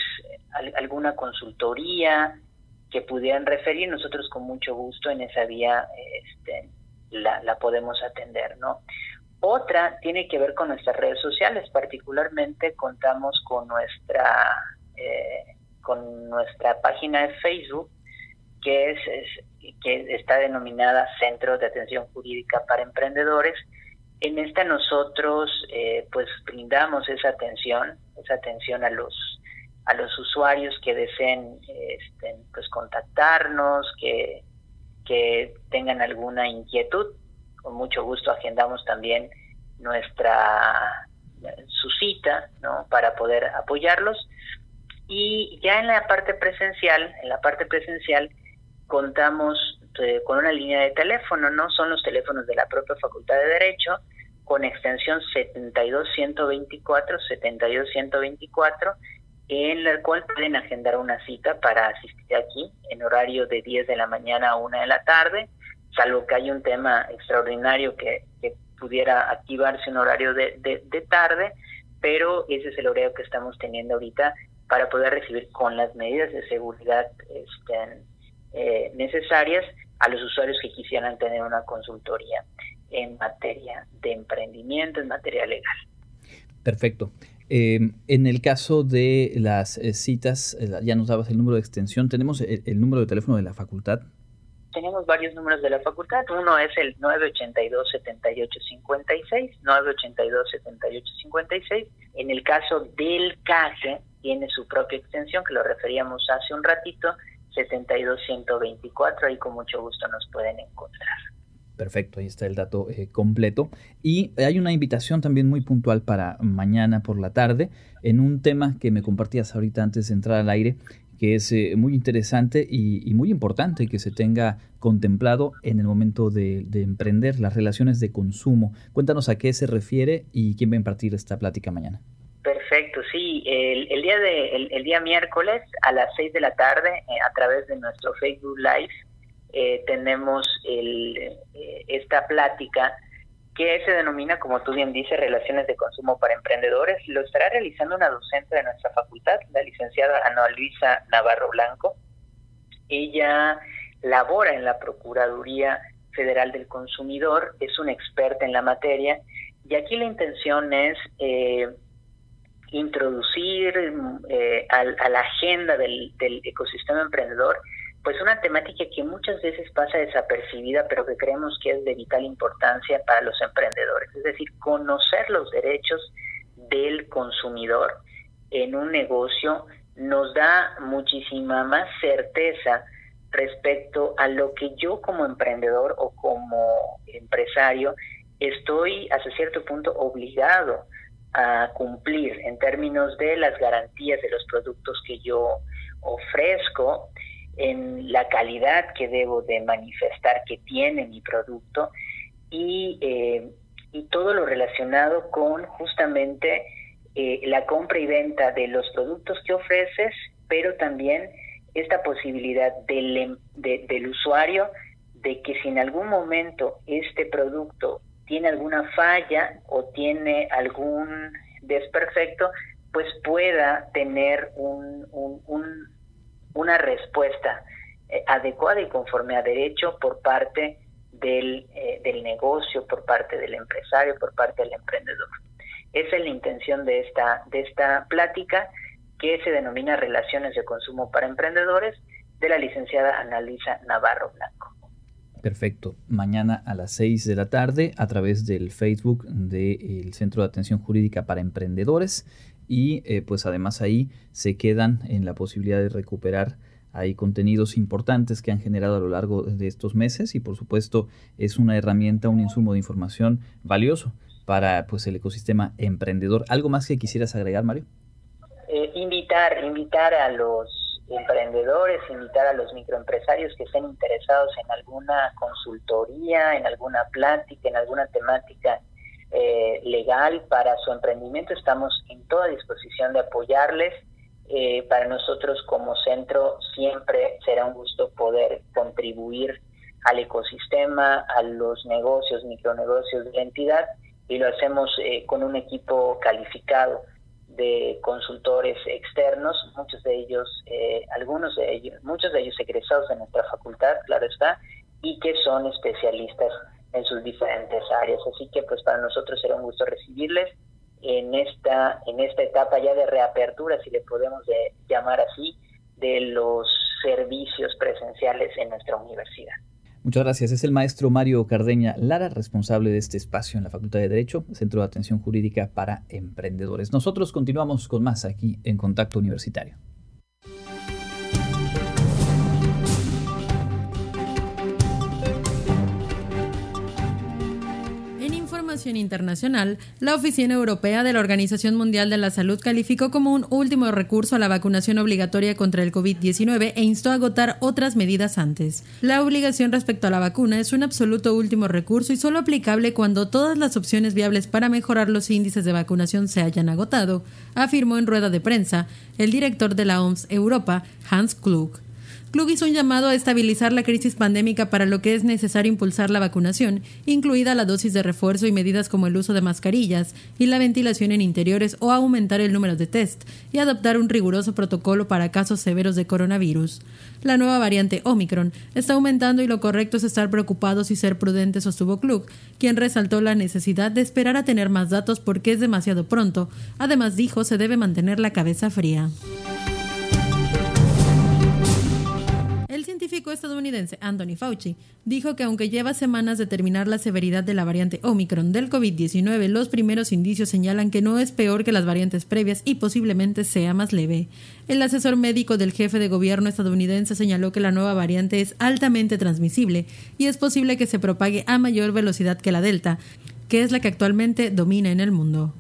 alguna consultoría que pudieran referir, nosotros con mucho gusto en esa vía este, la, podemos atender, ¿no? Otra tiene que ver con nuestras redes sociales, particularmente contamos con nuestra eh, con nuestra página de Facebook que es, que está denominada Centro de Atención Jurídica para Emprendedores. En esta nosotros eh, pues brindamos esa atención esa atención a los a los usuarios que deseen este, pues contactarnos, que, que tengan alguna inquietud. Con mucho gusto agendamos también nuestra su cita ¿no? para poder apoyarlos. Y ya en la parte presencial, en la parte presencial, contamos eh, con una línea de teléfono, no son los teléfonos de la propia Facultad de Derecho, con extensión 72124, 72124, en la cual pueden agendar una cita para asistir aquí en horario de 10 de la mañana a 1 de la tarde, salvo que haya un tema extraordinario que, pudiera activarse un horario de, de, tarde, pero ese es el horario que estamos teniendo ahorita para poder recibir con las medidas de seguridad este, eh, necesarias a los usuarios que quisieran tener una consultoría en materia de emprendimiento, en materia legal. Perfecto. Em, en el caso de las eh, citas, eh, ya nos dabas el número de extensión, ¿tenemos el, número de teléfono de la facultad? Tenemos varios números de la facultad. Uno es el 982-7856, 982-7856. En el caso del CASE, tiene su propia extensión, que lo referíamos hace un ratito, 72124. Ahí con mucho gusto nos pueden encontrar. Perfecto, ahí está el dato eh, completo. Y hay una invitación también muy puntual para mañana por la tarde en un tema que me compartías ahorita antes de entrar al aire, que es eh, muy interesante y, muy importante que se tenga contemplado en el momento de, emprender las relaciones de consumo. Cuéntanos a qué se refiere y quién va a impartir esta plática mañana. Sí, el, día de el, día miércoles a las 6 de la tarde eh, a través de nuestro Facebook Live eh, tenemos el, eh, esta plática que se denomina, como tú bien dices, Relaciones de Consumo para Emprendedores. Lo estará realizando una docente de nuestra facultad, la licenciada Ana Luisa Navarro Blanco. Ella labora en la Procuraduría Federal del Consumidor, es una experta en la materia y aquí la intención es eh, introducir a, la agenda del ecosistema emprendedor pues una temática que muchas veces pasa desapercibida, pero que creemos que es de vital importancia para los emprendedores, es decir, conocer los derechos del consumidor en un negocio nos da muchísima más certeza respecto a lo que yo como emprendedor o como empresario estoy hasta cierto punto obligado a cumplir en términos de las garantías de los productos que yo ofrezco en la calidad que debo de manifestar que tiene mi producto y, eh, y todo lo relacionado con justamente eh, la compra y venta de los productos que ofreces, pero también esta posibilidad del, em, del usuario de que si en algún momento este producto tiene alguna falla o tiene algún desperfecto, pues pueda tener un, un, un una respuesta eh, adecuada y conforme a derecho por parte del, eh, del negocio, por parte del empresario, por parte del emprendedor. Esa es la intención de esta, de esta plática que se denomina Relaciones de Consumo para Emprendedores de la licenciada Ana Luisa Navarro Blanco. Perfecto. Mañana a las 6 de la tarde a través del Facebook del Centro de Atención Jurídica para Emprendedores y eh, pues además ahí se quedan en la posibilidad de recuperar hay contenidos importantes que han generado a lo largo de estos meses y por supuesto es una herramienta, un insumo de información valioso para pues el ecosistema emprendedor. ¿Algo más que quisieras agregar, Mario? Eh, invitar, invitar a los emprendedores, invitar a los microempresarios que estén interesados en alguna consultoría, en alguna plática, en alguna temática eh, legal para su emprendimiento. Estamos en toda disposición de apoyarles. Eh, para nosotros como centro siempre será un gusto poder contribuir al ecosistema, a los negocios, micronegocios de la entidad y lo hacemos eh, con un equipo calificado de consultores externos, muchos de ellos, algunos de ellos, muchos de ellos egresados de nuestra facultad, claro está, y que son especialistas en sus diferentes áreas. Así que pues para nosotros será un gusto recibirles en esta, en esta etapa ya de reapertura, si le podemos llamar así, de los servicios presenciales en nuestra universidad. Muchas gracias. Es el maestro Mario Cardeña Lara, responsable de este espacio en la Facultad de Derecho, Centro de Atención Jurídica para Emprendedores. Nosotros continuamos con más aquí en Contacto Universitario. Internacional, la Oficina Europea de la Organización Mundial de la Salud calificó como un último recurso a la vacunación obligatoria contra el COVID-19 e instó a agotar otras medidas antes. La obligación respecto a la vacuna es un absoluto último recurso y solo aplicable cuando todas las opciones viables para mejorar los índices de vacunación se hayan agotado, afirmó en rueda de prensa el director de la OMS Europa, Hans Klug. Klug hizo un llamado a estabilizar la crisis pandémica para lo que es necesario impulsar la vacunación, incluida la dosis de refuerzo y medidas como el uso de mascarillas y la ventilación en interiores o aumentar el número de test y adoptar un riguroso protocolo para casos severos de coronavirus. La nueva variante Omicron está aumentando y lo correcto es estar preocupados y ser prudentes, sostuvo Klug, quien resaltó la necesidad de esperar a tener más datos porque es demasiado pronto. Además dijo se debe mantener la cabeza fría. Científico estadounidense Anthony Fauci dijo que aunque lleva semanas de terminar la severidad de la variante Omicron del COVID-19, los primeros indicios señalan que no es peor que las variantes previas y posiblemente sea más leve. El asesor médico del jefe de gobierno estadounidense señaló que la nueva variante es altamente transmisible y es posible que se propague a mayor velocidad que la Delta, que es la que actualmente domina en el mundo.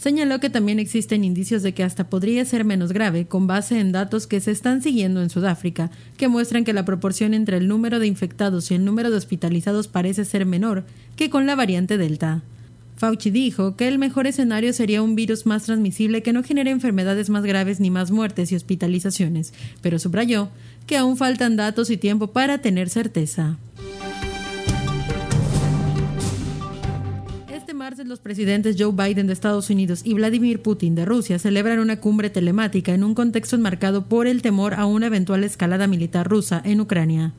Señaló que también existen indicios de que hasta podría ser menos grave con base en datos que se están siguiendo en Sudáfrica, que muestran que la proporción entre el número de infectados y el número de hospitalizados parece ser menor que con la variante Delta. Fauci dijo que el mejor escenario sería un virus más transmisible que no genere enfermedades más graves ni más muertes y hospitalizaciones, pero subrayó que aún faltan datos y tiempo para tener certeza. Los presidentes Joe Biden de Estados Unidos y Vladimir Putin de Rusia celebran una cumbre telemática en un contexto enmarcado por el temor a una eventual escalada militar rusa en Ucrania.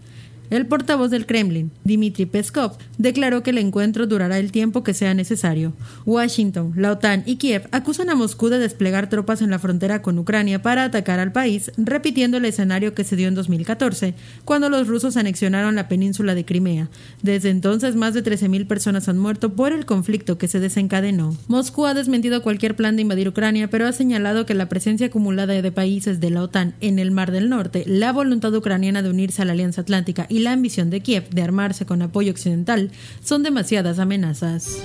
El portavoz del Kremlin, Dmitry Peskov, declaró que el encuentro durará el tiempo que sea necesario. Washington, la OTAN y Kiev acusan a Moscú de desplegar tropas en la frontera con Ucrania para atacar al país, repitiendo el escenario que se dio en 2014, cuando los rusos anexionaron la península de Crimea. Desde entonces, más de 13.000 personas han muerto por el conflicto que se desencadenó. Moscú ha desmentido cualquier plan de invadir Ucrania, pero ha señalado que la presencia acumulada de países de la OTAN en el Mar del Norte, la voluntad ucraniana de unirse a la Alianza Atlántica y la ambición de Kiev de armarse con apoyo occidental son demasiadas amenazas.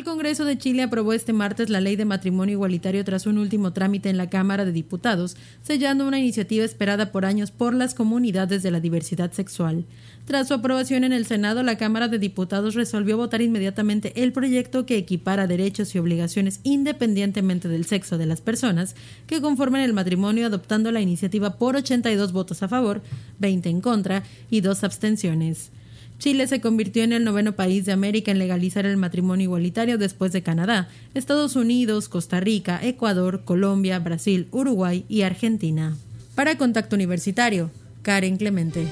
El Congreso de Chile aprobó este martes la ley de matrimonio igualitario tras un último trámite en la Cámara de Diputados, sellando una iniciativa esperada por años por las comunidades de la diversidad sexual. Tras su aprobación en el Senado, la Cámara de Diputados resolvió votar inmediatamente el proyecto que equipara derechos y obligaciones independientemente del sexo de las personas que conforman el matrimonio, adoptando la iniciativa por 82 votos a favor, 20 en contra y dos abstenciones. Chile se convirtió en el noveno país de América en legalizar el matrimonio igualitario después de Canadá, Estados Unidos, Costa Rica, Ecuador, Colombia, Brasil, Uruguay y Argentina. Para Contacto Universitario, Karen Clemente.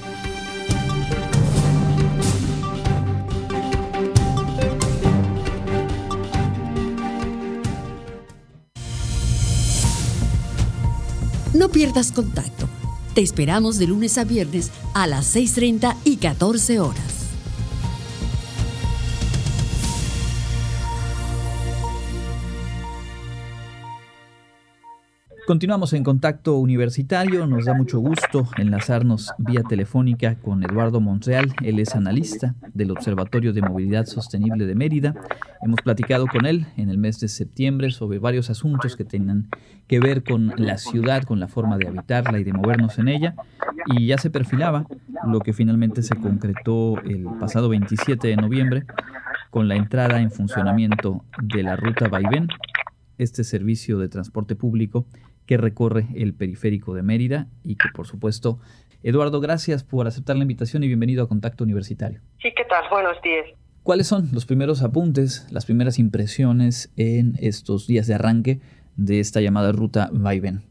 No pierdas contacto. Te esperamos de lunes a viernes a las 6.30 y 14 horas. Continuamos en contacto universitario. Nos da mucho gusto enlazarnos vía telefónica con Eduardo Monreal. Él es analista del Observatorio de Movilidad Sostenible de Mérida. Hemos platicado con él en el mes de septiembre sobre varios asuntos que tengan que ver con la ciudad, con la forma de habitarla y de movernos en ella. Y ya se perfilaba lo que finalmente se concretó el pasado 27 de noviembre con la entrada en funcionamiento de la ruta Vaivén, este servicio de transporte público que recorre el periférico de Mérida y que por supuesto, Eduardo, gracias por aceptar la invitación y bienvenido a Contacto Universitario. Sí, ¿qué tal? Buenos días. ¿Cuáles son los primeros apuntes, las primeras impresiones en estos días de arranque de esta llamada ruta Vaivén?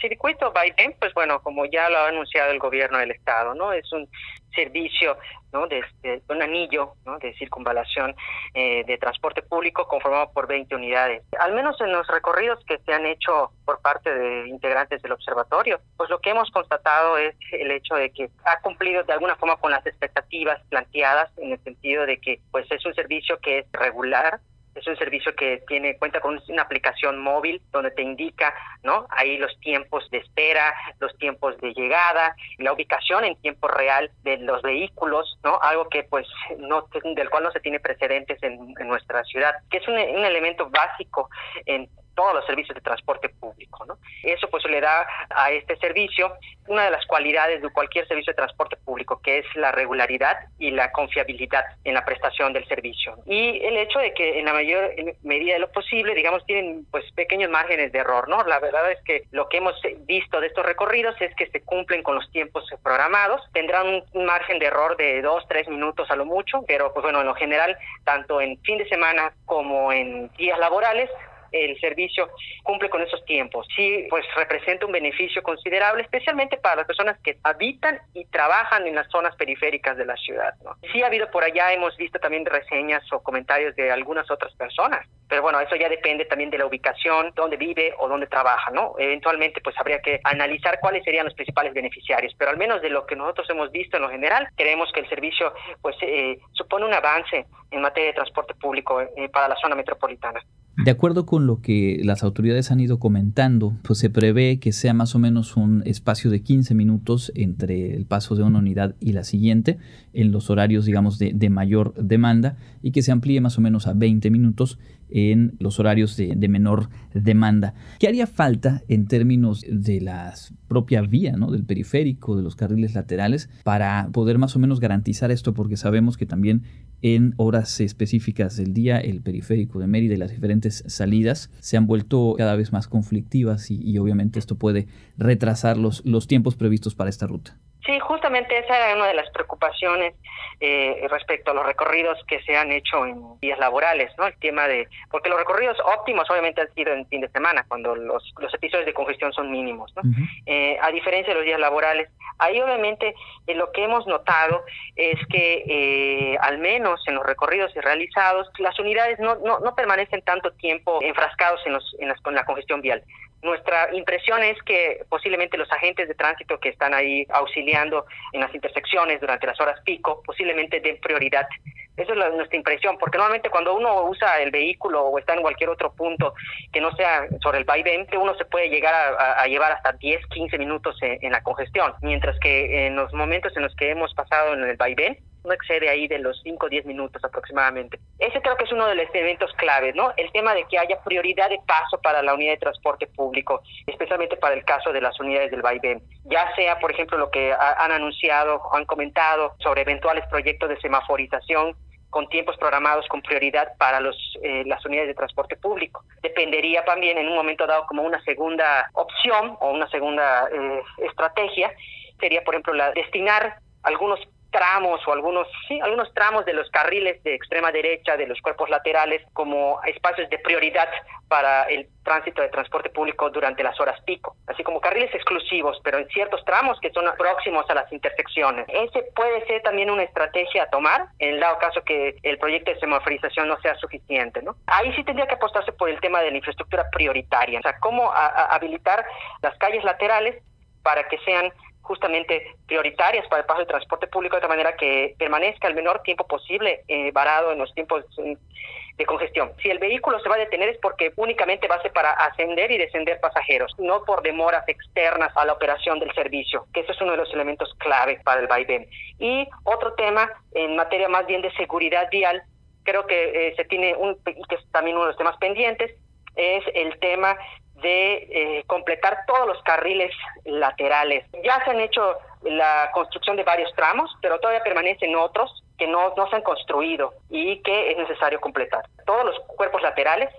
Circuito Vaivén, pues bueno, como ya lo ha anunciado el gobierno del estado, ¿no? Es un servicio ¿no? de, este, un anillo ¿no? de circunvalación eh, de transporte público conformado por 20 unidades. Al menos en los recorridos que se han hecho por parte de integrantes del observatorio, pues lo que hemos constatado es el hecho de que ha cumplido de alguna forma con las expectativas planteadas en el sentido de que pues es un servicio que es regular, es un servicio que tiene cuenta con una aplicación móvil donde te indica, ¿no? Ahí los tiempos de espera, los tiempos de llegada, la ubicación en tiempo real de los vehículos, ¿no? Algo que pues no del cual no se tiene precedentes en, nuestra ciudad, que es un elemento básico en todos los servicios de transporte público. ¿no? Eso pues le da a este servicio una de las cualidades de cualquier servicio de transporte público, que es la regularidad y la confiabilidad en la prestación del servicio. Y el hecho de que en la mayor medida de lo posible, digamos, tienen pues pequeños márgenes de error, ¿no? La verdad es que lo que hemos visto de estos recorridos es que se cumplen con los tiempos programados, tendrán un margen de error de dos, tres minutos a lo mucho, pero pues bueno, en lo general, tanto en fin de semana como en días laborales, el servicio cumple con esos tiempos. Sí, pues representa un beneficio considerable, especialmente para las personas que habitan y trabajan en las zonas periféricas de la ciudad. ¿no? Sí ha habido por allá, hemos visto también reseñas o comentarios de algunas otras personas, pero bueno, eso ya depende también de la ubicación, dónde vive o dónde trabaja, ¿no? Eventualmente pues habría que analizar cuáles serían los principales beneficiarios, pero al menos de lo que nosotros hemos visto en lo general, creemos que el servicio pues eh, supone un avance en materia de transporte público eh, para la zona metropolitana. De acuerdo con lo que las autoridades han ido comentando, pues se prevé que sea más o menos un espacio de 15 minutos entre el paso de una unidad y la siguiente, en los horarios, digamos, de, de mayor demanda, y que se amplíe más o menos a 20 minutos en los horarios de, menor demanda. ¿Qué haría falta en términos de la propia vía, ¿no? del periférico, de los carriles laterales, para poder más o menos garantizar esto? Porque sabemos que también en horas específicas del día el periférico de Mérida y las diferentes salidas se han vuelto cada vez más conflictivas y, obviamente esto puede retrasar los, los tiempos previstos para esta ruta. Sí, justamente esa era una de las preocupaciones eh, respecto a los recorridos que se han hecho en días laborales, ¿no? El tema de, porque los recorridos óptimos obviamente han sido en fin de semana, cuando los, los episodios de congestión son mínimos, ¿no? eh, a diferencia de los días laborales, ahí obviamente eh, lo que hemos notado es que eh, al menos en los recorridos realizados, las unidades no, no, no permanecen tanto tiempo enfrascados en, los, en, las, en la congestión vial. Nuestra impresión es que posiblemente los agentes de tránsito que están ahí auxiliando en las intersecciones durante las horas pico posiblemente den prioridad. Esa es nuestra impresión, porque normalmente cuando uno usa el vehículo o está en cualquier otro punto que no sea sobre el vaivén, uno se puede llegar a, llevar hasta 10, 15 minutos en, la congestión, mientras que en los momentos en los que hemos pasado en el vaivén, no excede ahí de los 5 o 10 minutos aproximadamente. Ese creo que es uno de los elementos claves, ¿no? El tema de que haya prioridad de paso para la unidad de transporte público, especialmente para el caso de las unidades del vaivén. Ya sea, por ejemplo, lo que han anunciado o han comentado sobre eventuales proyectos de semaforización con tiempos programados con prioridad para los, eh, las unidades de transporte público. Dependería también en un momento dado como una segunda opción o una segunda eh, estrategia, sería por ejemplo la destinar algunos tramos o algunos, sí, algunos tramos de los carriles de extrema derecha, de los cuerpos laterales, como espacios de prioridad para el tránsito de transporte público durante las horas pico, así como carriles exclusivos, pero en ciertos tramos que son próximos a las intersecciones. Ese puede ser también una estrategia a tomar en el dado caso que el proyecto de semaforización no sea suficiente, ¿no? Ahí sí tendría que apostarse por el tema de la infraestructura prioritaria, o sea, cómo habilitar las calles laterales para que sean justamente prioritarias para el paso de transporte público de tal manera que permanezca el menor tiempo posible eh, varado en los tiempos de congestión. Si el vehículo se va a detener es porque únicamente va a ser para ascender y descender pasajeros, no por demoras externas a la operación del servicio, que eso es uno de los elementos clave para el vaivén. Y otro tema en materia más bien de seguridad vial, creo que eh, se tiene un, que es también uno de los temas pendientes, es el tema de eh, completar todos los carriles laterales. Ya se han hecho la construcción de varios tramos, pero todavía permanecen otros que no, no se han construido y que es necesario completar. Todos los cuerpos laterales,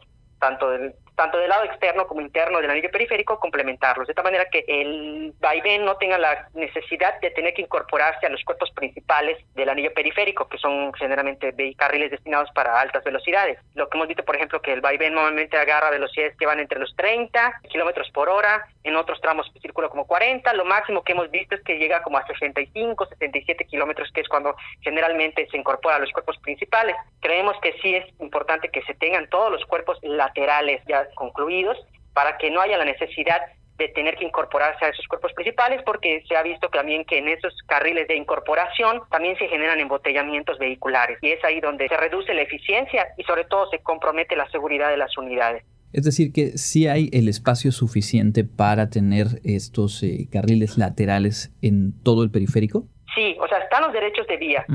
tanto del tanto del lado externo como interno del anillo periférico, complementarlos, de tal manera que el vaivén no tenga la necesidad de tener que incorporarse a los cuerpos principales del anillo periférico, que son generalmente carriles destinados para altas velocidades. Lo que hemos visto, por ejemplo, que el vaivén normalmente agarra velocidades que van entre los 30 kilómetros por hora, en otros tramos circula como 40, lo máximo que hemos visto es que llega como a 65, 67 kilómetros, que es cuando generalmente se incorpora a los cuerpos principales. Creemos que sí es importante que se tengan todos los cuerpos laterales ya concluidos para que no haya la necesidad de tener que incorporarse a esos cuerpos principales porque se ha visto también que en esos carriles de incorporación también se generan embotellamientos vehiculares y es ahí donde se reduce la eficiencia y sobre todo se compromete la seguridad de las unidades. Es decir, que sí hay el espacio suficiente para tener estos eh, carriles laterales en todo el periférico. Sí, o sea, están los derechos de vía.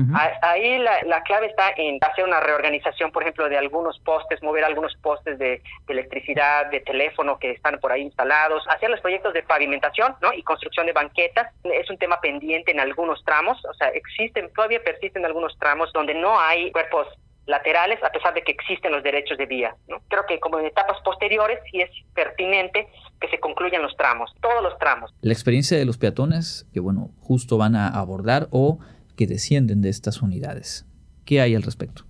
Ahí la, clave está en hacer una reorganización, por ejemplo, de algunos postes, mover algunos postes de, electricidad, de teléfono que están por ahí instalados, hacer los proyectos de pavimentación ¿no? y construcción de banquetas. Es un tema pendiente en algunos tramos, o sea, existen, todavía persisten algunos tramos donde no hay cuerpos laterales, a pesar de que existen los derechos de vía. ¿no? Creo que como en etapas posteriores sí es pertinente que se concluyan los tramos, todos los tramos. La experiencia de los peatones, que bueno, justo van a abordar o que descienden de estas unidades. ¿Qué hay al respecto?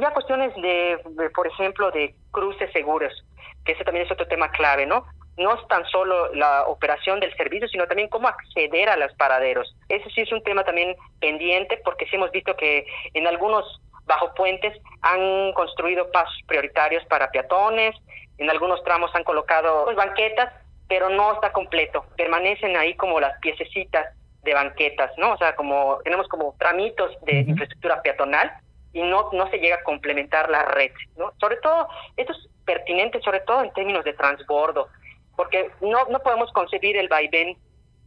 Ya cuestiones de, por ejemplo, de cruces seguros, que ese también es otro tema clave, ¿no? no es tan solo la operación del servicio, sino también cómo acceder a los paraderos. Ese sí es un tema también pendiente porque sí hemos visto que en algunos bajo puentes han construido pasos prioritarios para peatones, en algunos tramos han colocado pues, banquetas, pero no está completo. Permanecen ahí como las piececitas de banquetas, ¿no? O sea, como tenemos como tramitos de infraestructura peatonal y no no se llega a complementar la red, ¿no? Sobre todo esto es pertinente sobre todo en términos de transbordo, porque no no podemos concebir el vaivén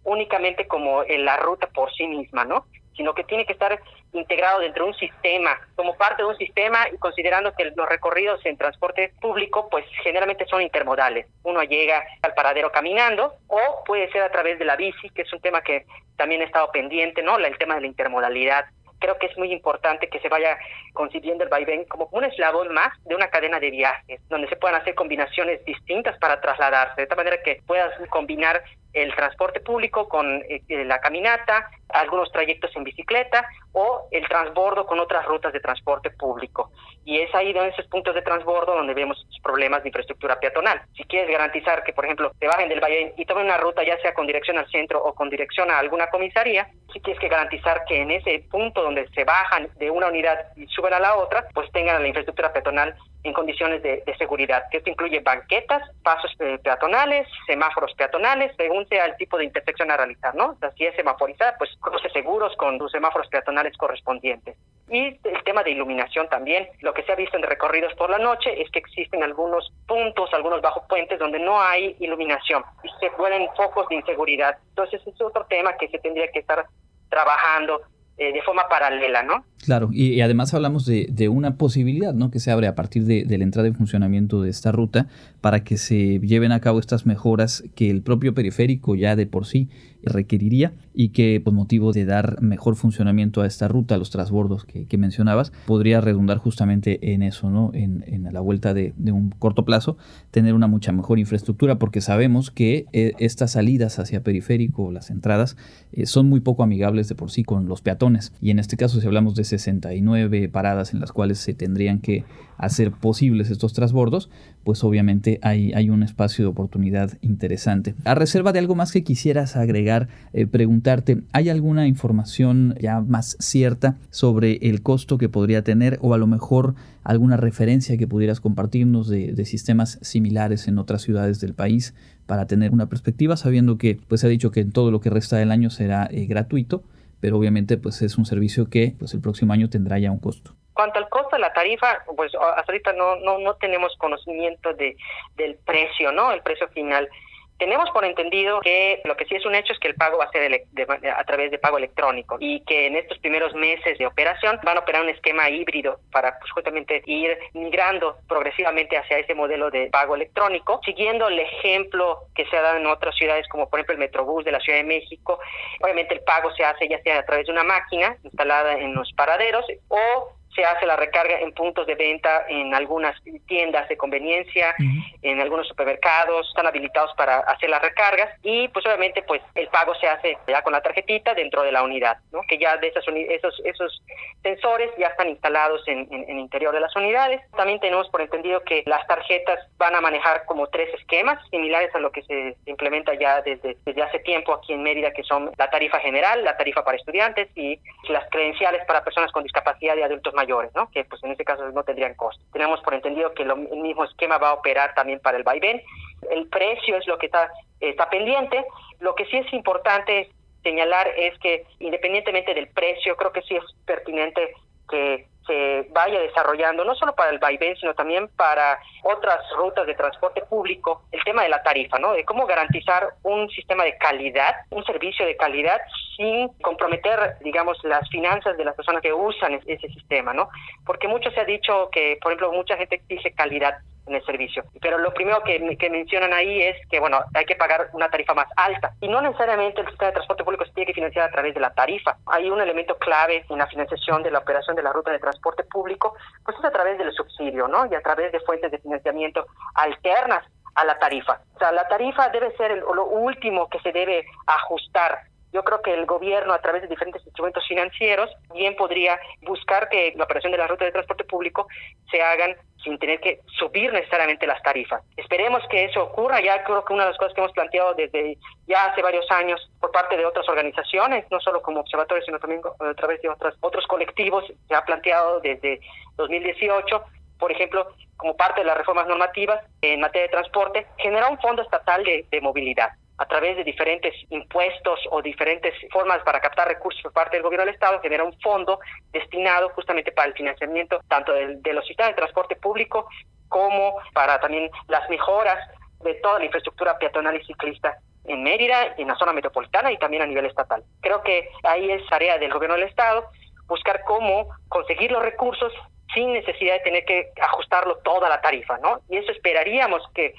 únicamente como en la ruta por sí misma, ¿no? Sino que tiene que estar integrado dentro de un sistema, como parte de un sistema y considerando que los recorridos en transporte público pues generalmente son intermodales. Uno llega al paradero caminando o puede ser a través de la bici, que es un tema que también ha estado pendiente, ¿no? El tema de la intermodalidad creo que es muy importante que se vaya concibiendo el vaivén como un eslabón más de una cadena de viajes, donde se puedan hacer combinaciones distintas para trasladarse, de tal manera que puedas combinar el transporte público con eh, la caminata, algunos trayectos en bicicleta o el transbordo con otras rutas de transporte público. Y es ahí en esos puntos de transbordo donde vemos problemas de infraestructura peatonal. Si quieres garantizar que, por ejemplo, te bajen del valle y tomen una ruta ya sea con dirección al centro o con dirección a alguna comisaría, si tienes que garantizar que en ese punto donde se bajan de una unidad y suben a la otra, pues tengan la infraestructura peatonal en condiciones de, seguridad. Esto incluye banquetas, pasos eh, peatonales, semáforos peatonales, según sea el tipo de intersección a realizar, ¿no? O sea, si es semaforizada, pues cruces seguros con sus semáforos peatonales correspondientes. Y el tema de iluminación también. Lo que se ha visto en recorridos por la noche es que existen algunos puntos, algunos bajo puentes donde no hay iluminación y se vuelven focos de inseguridad. Entonces, es otro tema que se tendría que estar trabajando eh, de forma paralela, ¿no? Claro, y, además hablamos de, de, una posibilidad, ¿no? Que se abre a partir de, de, la entrada en funcionamiento de esta ruta para que se lleven a cabo estas mejoras que el propio periférico ya de por sí requeriría y que por motivo de dar mejor funcionamiento a esta ruta, a los transbordos que, mencionabas, podría redundar justamente en eso, ¿no? En, la vuelta de, un corto plazo, tener una mucha mejor infraestructura, porque sabemos que eh, estas salidas hacia periférico, las entradas, eh, son muy poco amigables de por sí con los peatones. Y en este caso, si hablamos de 69 paradas en las cuales se tendrían que hacer posibles estos transbordos, pues obviamente hay, hay un espacio de oportunidad interesante. A reserva de algo más que quisieras agregar, eh, preguntarte, ¿hay alguna información ya más cierta sobre el costo que podría tener o a lo mejor alguna referencia que pudieras compartirnos de, sistemas similares en otras ciudades del país para tener una perspectiva, sabiendo que pues se ha dicho que en todo lo que resta del año será eh, gratuito, pero obviamente pues es un servicio que pues el próximo año tendrá ya un costo. Cuanto al costo de la tarifa, pues hasta ahorita no, no, no tenemos conocimiento de, del precio, ¿no? El precio final. Tenemos por entendido que lo que sí es un hecho es que el pago va a ser a través de pago electrónico y que en estos primeros meses de operación van a operar un esquema híbrido para pues, justamente ir migrando progresivamente hacia ese modelo de pago electrónico, siguiendo el ejemplo que se ha dado en otras ciudades como por ejemplo el Metrobús de la Ciudad de México. Obviamente el pago se hace ya sea a través de una máquina instalada en los paraderos o se hace la recarga en puntos de venta en algunas tiendas de conveniencia, en algunos supermercados, están habilitados para hacer las recargas y pues obviamente pues el pago se hace ya con la tarjetita dentro de la unidad, ¿no? que ya de esas esos esos sensores ya están instalados en, en, interior de las unidades. También tenemos por entendido que las tarjetas van a manejar como tres esquemas similares a lo que se implementa ya desde, desde hace tiempo aquí en Mérida, que son la tarifa general, la tarifa para estudiantes y las credenciales para personas con discapacidad y adultos mayores mayores, que pues en este caso no tendrían costo. Tenemos por entendido que el mismo esquema va a operar también para el vaivén. El precio es lo que está, está pendiente. Lo que sí es importante señalar es que independientemente del precio, creo que sí es pertinente que se vaya desarrollando, no solo para el vaivén, sino también para otras rutas de transporte público, el tema de la tarifa, ¿no? De cómo garantizar un sistema de calidad, un servicio de calidad sin comprometer, digamos, las finanzas de las personas que usan ese sistema, ¿no? Porque mucho se ha dicho que, por ejemplo, mucha gente dice calidad, en el servicio. Pero lo primero que, mencionan ahí es que, bueno, hay que pagar una tarifa más alta. Y no necesariamente el sistema de transporte público se tiene que financiar a través de la tarifa. Hay un elemento clave en la financiación de la operación de la ruta de transporte público, pues es a través del subsidio, ¿no? Y a través de fuentes de financiamiento alternas a la tarifa. O sea, la tarifa debe ser lo último que se debe ajustar yo creo que el gobierno, a través de diferentes instrumentos financieros, bien podría buscar que la operación de la ruta de transporte público se hagan sin tener que subir necesariamente las tarifas. Esperemos que eso ocurra. Ya creo que una de las cosas que hemos planteado desde ya hace varios años por parte de otras organizaciones, no solo como observatorio, sino también a través de otros, otros colectivos, se ha planteado desde 2018 por ejemplo, como parte de las reformas normativas en materia de transporte, generar un fondo estatal de movilidad a través de diferentes impuestos o diferentes formas para captar recursos por parte del gobierno del Estado, genera un fondo destinado justamente para el financiamiento tanto de, los sistemas de transporte público como para también las mejoras de toda la infraestructura peatonal y ciclista en Mérida, en la zona metropolitana y también a nivel estatal. Creo que ahí es tarea del gobierno del Estado buscar cómo conseguir los recursos sin necesidad de tener que ajustarlo toda la tarifa, ¿no? Y eso esperaríamos que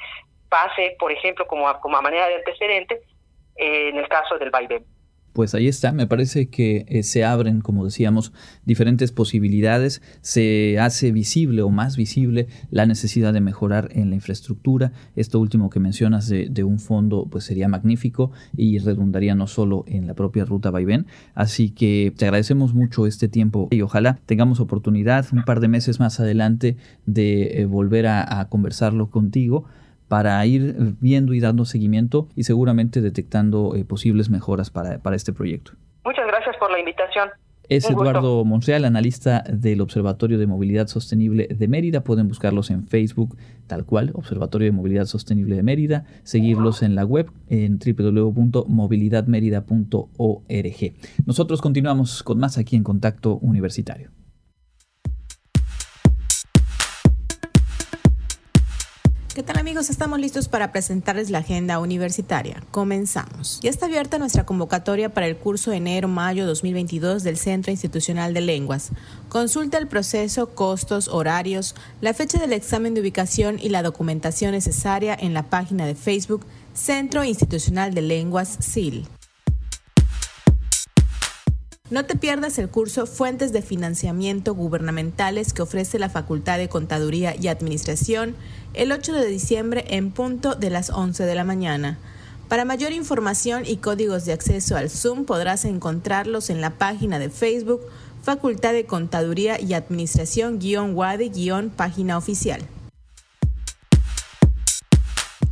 pase, por ejemplo, como a, como a manera de antecedente eh, en el caso del vaivén. Pues ahí está, me parece que eh, se abren, como decíamos, diferentes posibilidades, se hace visible o más visible la necesidad de mejorar en la infraestructura. Esto último que mencionas de, de un fondo, pues sería magnífico y redundaría no solo en la propia ruta Vaivén. Así que te agradecemos mucho este tiempo y ojalá tengamos oportunidad un par de meses más adelante de eh, volver a, a conversarlo contigo para ir viendo y dando seguimiento y seguramente detectando eh, posibles mejoras para, para, este proyecto. Muchas gracias por la invitación. Es Eduardo Monreal, analista del Observatorio de Movilidad Sostenible de Mérida. Pueden buscarlos en Facebook, tal cual, Observatorio de Movilidad Sostenible de Mérida, seguirlos en la web en www.movilidadmerida.org. Nosotros continuamos con más aquí en Contacto Universitario. ¿Qué tal amigos? Estamos listos para presentarles la agenda universitaria. Comenzamos. Ya está abierta nuestra convocatoria para el curso enero-mayo 2022 del Centro Institucional de Lenguas. Consulta el proceso, costos, horarios, la fecha del examen de ubicación y la documentación necesaria en la página de Facebook Centro Institucional de Lenguas CIL. No te pierdas el curso Fuentes de Financiamiento Gubernamentales que ofrece la Facultad de Contaduría y Administración el 8 de diciembre en punto de las 11 de la mañana. Para mayor información y códigos de acceso al Zoom podrás encontrarlos en la página de Facebook Facultad de Contaduría y Administración-WADI-página oficial.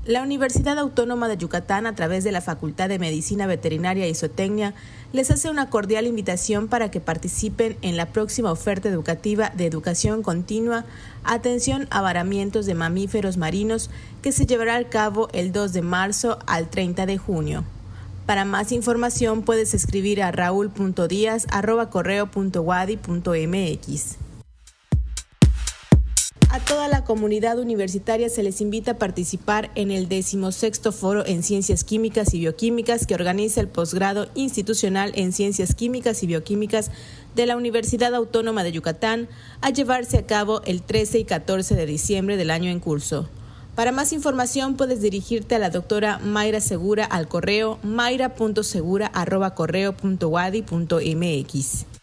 La Universidad Autónoma de Yucatán, a través de la Facultad de Medicina Veterinaria y Zootecnia, les hace una cordial invitación para que participen en la próxima oferta educativa de educación continua, atención a varamientos de mamíferos marinos, que se llevará a cabo el 2 de marzo al 30 de junio. Para más información puedes escribir a raúl.díaz.correo.wadi.mx. A toda la comunidad universitaria se les invita a participar en el decimosexto foro en Ciencias Químicas y Bioquímicas que organiza el posgrado institucional en Ciencias Químicas y Bioquímicas de la Universidad Autónoma de Yucatán a llevarse a cabo el 13 y 14 de diciembre del año en curso. Para más información puedes dirigirte a la doctora Mayra Segura al correo mayra.segura.correo.wadi.mx.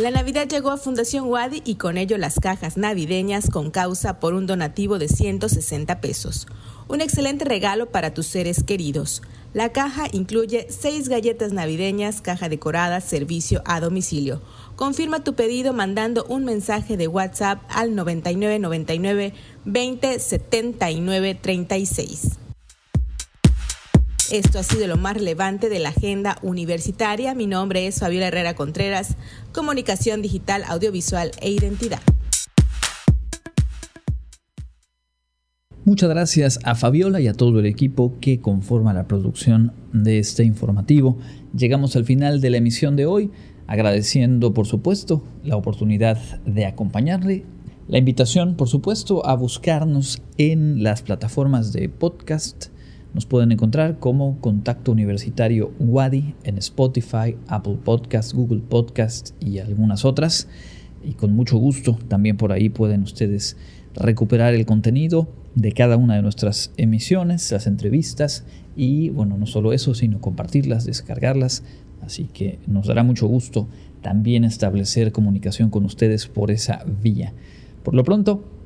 La Navidad llegó a Fundación Wadi y con ello las cajas navideñas con causa por un donativo de 160 pesos. Un excelente regalo para tus seres queridos. La caja incluye seis galletas navideñas, caja decorada, servicio a domicilio. Confirma tu pedido mandando un mensaje de WhatsApp al 9999 207936. Esto ha sido lo más relevante de la agenda universitaria. Mi nombre es Fabiola Herrera Contreras, Comunicación Digital, Audiovisual e Identidad. Muchas gracias a Fabiola y a todo el equipo que conforma la producción de este informativo. Llegamos al final de la emisión de hoy, agradeciendo por supuesto la oportunidad de acompañarle. La invitación, por supuesto, a buscarnos en las plataformas de podcast. Nos pueden encontrar como Contacto Universitario Wadi en Spotify, Apple Podcast, Google Podcast y algunas otras. Y con mucho gusto también por ahí pueden ustedes recuperar el contenido de cada una de nuestras emisiones, las entrevistas y bueno, no solo eso, sino compartirlas, descargarlas. Así que nos dará mucho gusto también establecer comunicación con ustedes por esa vía. Por lo pronto,